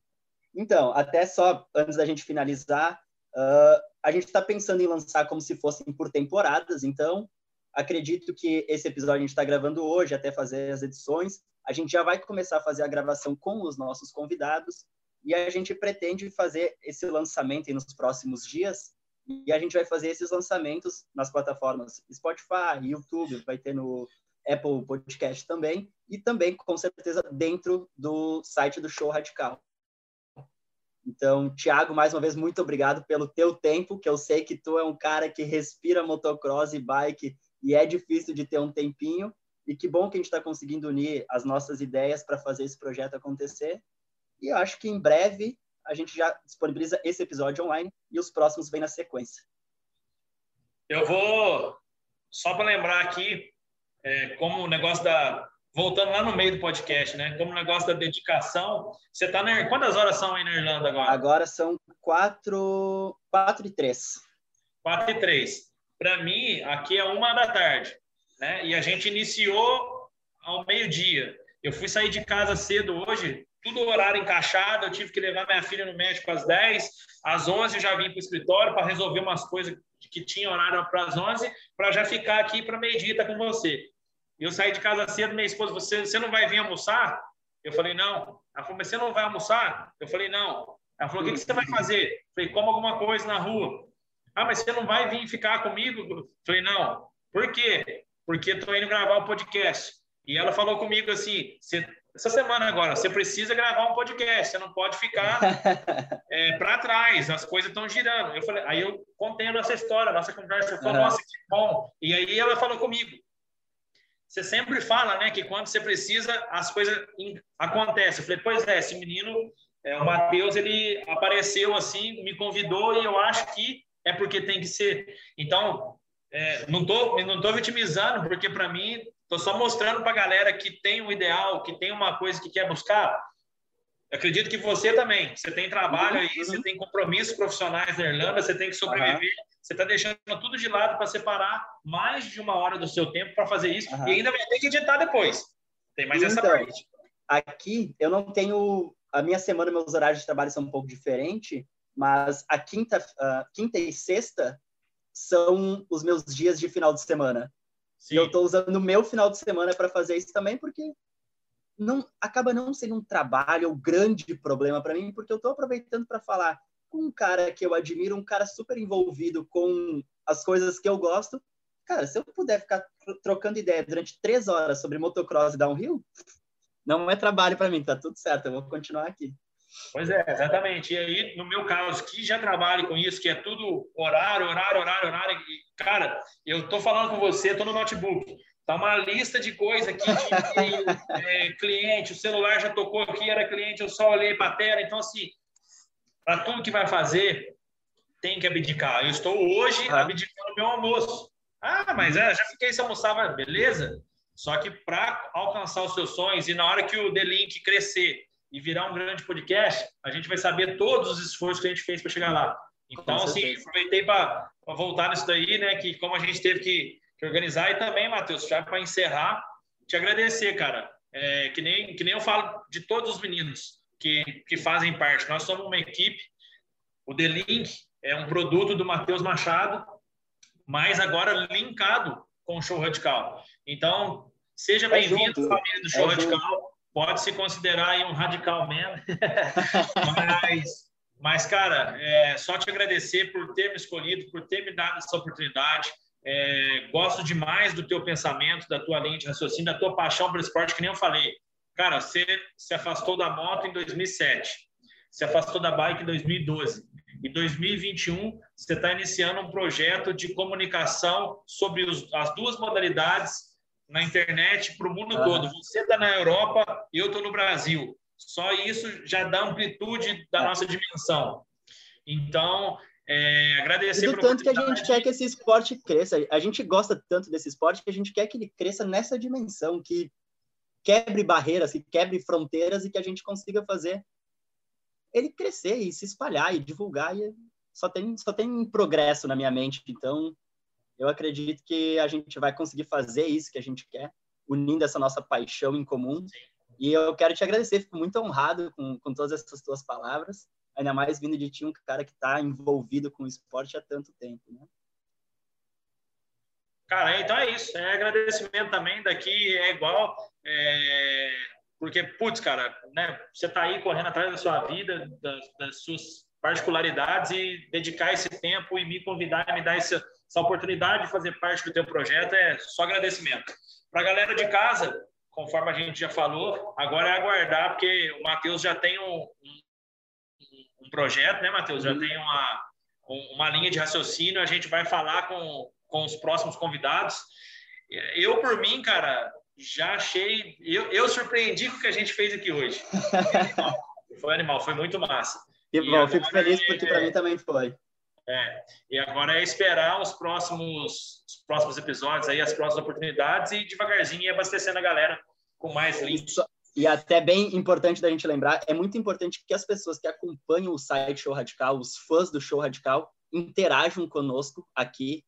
S1: Então, até só antes da gente finalizar, uh, a gente está pensando em lançar como se fossem por temporadas, então acredito que esse episódio a gente está gravando hoje, até fazer as edições. A gente já vai começar a fazer a gravação com os nossos convidados e a gente pretende fazer esse lançamento nos próximos dias e a gente vai fazer esses lançamentos nas plataformas Spotify, YouTube, vai ter no Apple Podcast também, e também, com certeza, dentro do site do Show Radical. Então, Thiago, mais uma vez, muito obrigado pelo teu tempo, que eu sei que tu é um cara que respira motocross e bike, e é difícil de ter um tempinho, e que bom que a gente está conseguindo unir as nossas ideias para fazer esse projeto acontecer. E eu acho que em breve a gente já disponibiliza esse episódio online e os próximos vêm na sequência.
S2: Eu vou, só para lembrar aqui, é, como o negócio da. Voltando lá no meio do podcast, né? Como o negócio da dedicação. Você está na. Quantas horas são aí na Irlanda agora?
S1: Agora são quatro, quatro e três.
S2: Quatro e três. Para mim, aqui é uma da tarde, né? E a gente iniciou ao meio-dia. Eu fui sair de casa cedo hoje, tudo horário encaixado. Eu tive que levar minha filha no médico às 10, às 11 eu já vim para o escritório para resolver umas coisas que tinha horário para as 11, para já ficar aqui para meio-dia tá com você. Eu saí de casa cedo, minha esposa, você, você não vai vir almoçar? Eu falei, não. Ela falou, mas você não vai almoçar? Eu falei, não. Ela falou, o que, que você vai fazer? Eu falei, como alguma coisa na rua. Ah, mas você não vai vir ficar comigo? Eu falei, não. Por quê? Porque estou indo gravar o podcast. E ela falou comigo assim: você essa semana agora, você precisa gravar um podcast, você não pode ficar [laughs] é, para trás, as coisas estão girando. Eu falei, aí eu contei a nossa história, a nossa conversa, eu falei, uhum. nossa, que bom. E aí ela falou comigo, você sempre fala, né, que quando você precisa, as coisas acontecem. Eu falei, pois é, esse menino, é, o Matheus, ele apareceu assim, me convidou e eu acho que é porque tem que ser. Então, é, não tô, não tô vitimizando, porque para mim, tô só mostrando para a galera que tem um ideal, que tem uma coisa que quer buscar. Eu acredito que você também, você tem trabalho aí, uhum. você tem compromissos profissionais na Irlanda, você tem que sobreviver. Uhum você está deixando tudo de lado para separar mais de uma hora do seu tempo para fazer isso uhum. e ainda vai ter que editar depois. Tem mais então, essa parte.
S1: Aqui eu não tenho. A minha semana, meus horários de trabalho são um pouco diferentes, mas a quinta, uh, quinta e sexta são os meus dias de final de semana. Sim. Eu estou usando o meu final de semana para fazer isso também, porque não acaba não sendo um trabalho ou grande problema para mim, porque eu estou aproveitando para falar com um cara que eu admiro, um cara super envolvido com as coisas que eu gosto. Cara, se eu puder ficar trocando ideia durante três horas sobre motocross e downhill, não é trabalho para mim, tá tudo certo, eu vou continuar aqui.
S2: Pois é, exatamente. E aí, no meu caso, que já trabalho com isso, que é tudo horário, horário, horário, horário. E, cara, eu tô falando com você, tô no notebook. Tá uma lista de coisa aqui de [laughs] é, cliente, o celular já tocou aqui, era cliente, eu só olhei para a tela. Então, assim, para tudo que vai fazer, tem que abdicar. Eu estou hoje ah. abdicando meu almoço. Ah, mas é, já fiquei sem almoçar, beleza? Só que para alcançar os seus sonhos e na hora que o The Link crescer e virar um grande podcast, a gente vai saber todos os esforços que a gente fez para chegar lá. Então, assim, aproveitei para voltar nisso daí, né? Que como a gente teve que, que organizar e também, Matheus, já para encerrar, te agradecer, cara. É, que, nem, que nem eu falo de todos os meninos que, que fazem parte. Nós somos uma equipe. O The Link é um produto do Matheus Machado, mas agora linkado com o Show Radical. Então, seja é bem-vindo, família do Show é Radical. Junto. Pode se considerar um radical mesmo. [laughs] mas, mas, cara, é, só te agradecer por ter me escolhido, por ter me dado essa oportunidade. É, gosto demais do teu pensamento, da tua linha de raciocínio, da tua paixão pelo esporte, que nem eu falei. Cara, você se afastou da moto em 2007, se afastou da bike em 2012. Em 2021, você está iniciando um projeto de comunicação sobre os, as duas modalidades na internet para o mundo ah. todo. Você está na Europa, eu estou no Brasil. Só isso já dá amplitude da nossa dimensão. Então, é, agradecer
S1: do tanto que a gente quer que esse esporte cresça. A gente gosta tanto desse esporte que a gente quer que ele cresça nessa dimensão, que quebre barreiras, que quebre fronteiras e que a gente consiga fazer ele crescer e se espalhar e divulgar. E só tem, só tem progresso na minha mente. Então, eu acredito que a gente vai conseguir fazer isso que a gente quer, unindo essa nossa paixão em comum. E eu quero te agradecer, fico muito honrado com, com todas essas tuas palavras, ainda mais vindo de ti, um cara que está envolvido com o esporte há tanto tempo, né?
S2: Cara, então é isso. É agradecimento também daqui, é igual. É, porque, putz, cara, né, você está aí correndo atrás da sua vida, das, das, suas particularidades e dedicar esse tempo e me convidar me dar essa, essa oportunidade de fazer parte do teu projeto é só agradecimento. Para a galera de casa, conforme a gente já falou, agora é aguardar, porque o Matheus já tem um, um, um projeto, né, Matheus? Já uhum. tem uma, uma linha de raciocínio, a gente vai falar com, com os próximos convidados. Eu, por mim, cara, já achei. Eu, eu surpreendi com o que a gente fez aqui hoje. Foi animal, [laughs] foi, animal, foi muito massa.
S1: Que bom, fico feliz é, porque para mim também foi.
S2: É, e agora é esperar os próximos, os próximos episódios, aí, as próximas oportunidades e devagarzinho ir abastecendo a galera com mais links.
S1: E até bem importante da gente lembrar, é muito importante que as pessoas que acompanham o site Show Radical, os fãs do Show Radical, interajam conosco aqui,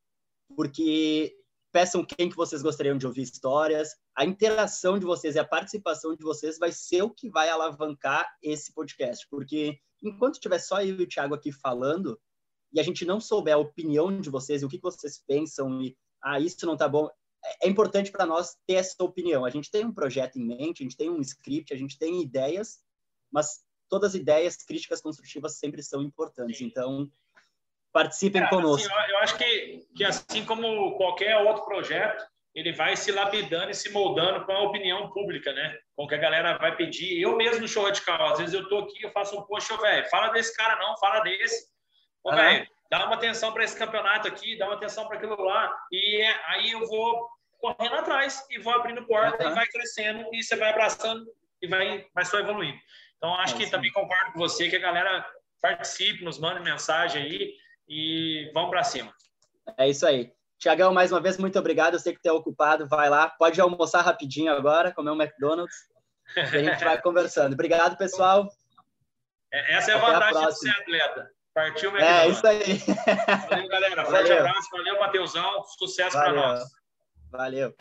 S1: porque peçam quem que vocês gostariam de ouvir histórias. A interação de vocês e a participação de vocês vai ser o que vai alavancar esse podcast, porque enquanto tiver só eu e o Thiago aqui falando e a gente não souber a opinião de vocês o que vocês pensam e ah, isso não tá bom, é, importante para nós ter essa opinião. A gente tem um projeto em mente, a gente tem um script, a gente tem ideias, mas todas as ideias críticas construtivas sempre são importantes. Então, Participem é, conosco.
S2: Assim, eu, acho que, que, assim como qualquer outro projeto, ele vai se lapidando e se moldando com a opinião pública, né? Com o que a galera vai pedir. Eu mesmo no show radical, às vezes eu tô aqui, eu faço um post, velho, fala desse cara não, fala desse. Ô, uhum. velho, dá uma atenção para esse campeonato aqui, dá uma atenção para aquilo lá. E é, aí eu vou correndo atrás e vou abrindo porta uhum. e vai crescendo e você vai abraçando e vai, vai só evoluindo. Então, acho é, que sim. também concordo com você que a galera participe, nos mande mensagem aí e vamos para cima.
S1: É isso aí. Tiagão, mais uma vez, muito obrigado. Eu sei que tu é ocupado, vai lá. Pode almoçar rapidinho agora, comer um McDonald's. E a gente vai [laughs] conversando. Obrigado, pessoal.
S2: É, essa é a Até vantagem a de ser atleta. Partiu o
S1: É, isso aí.
S2: Valeu, galera. [laughs] Forte valeu. abraço. Valeu, Mateusão. Sucesso para nós.
S1: Valeu.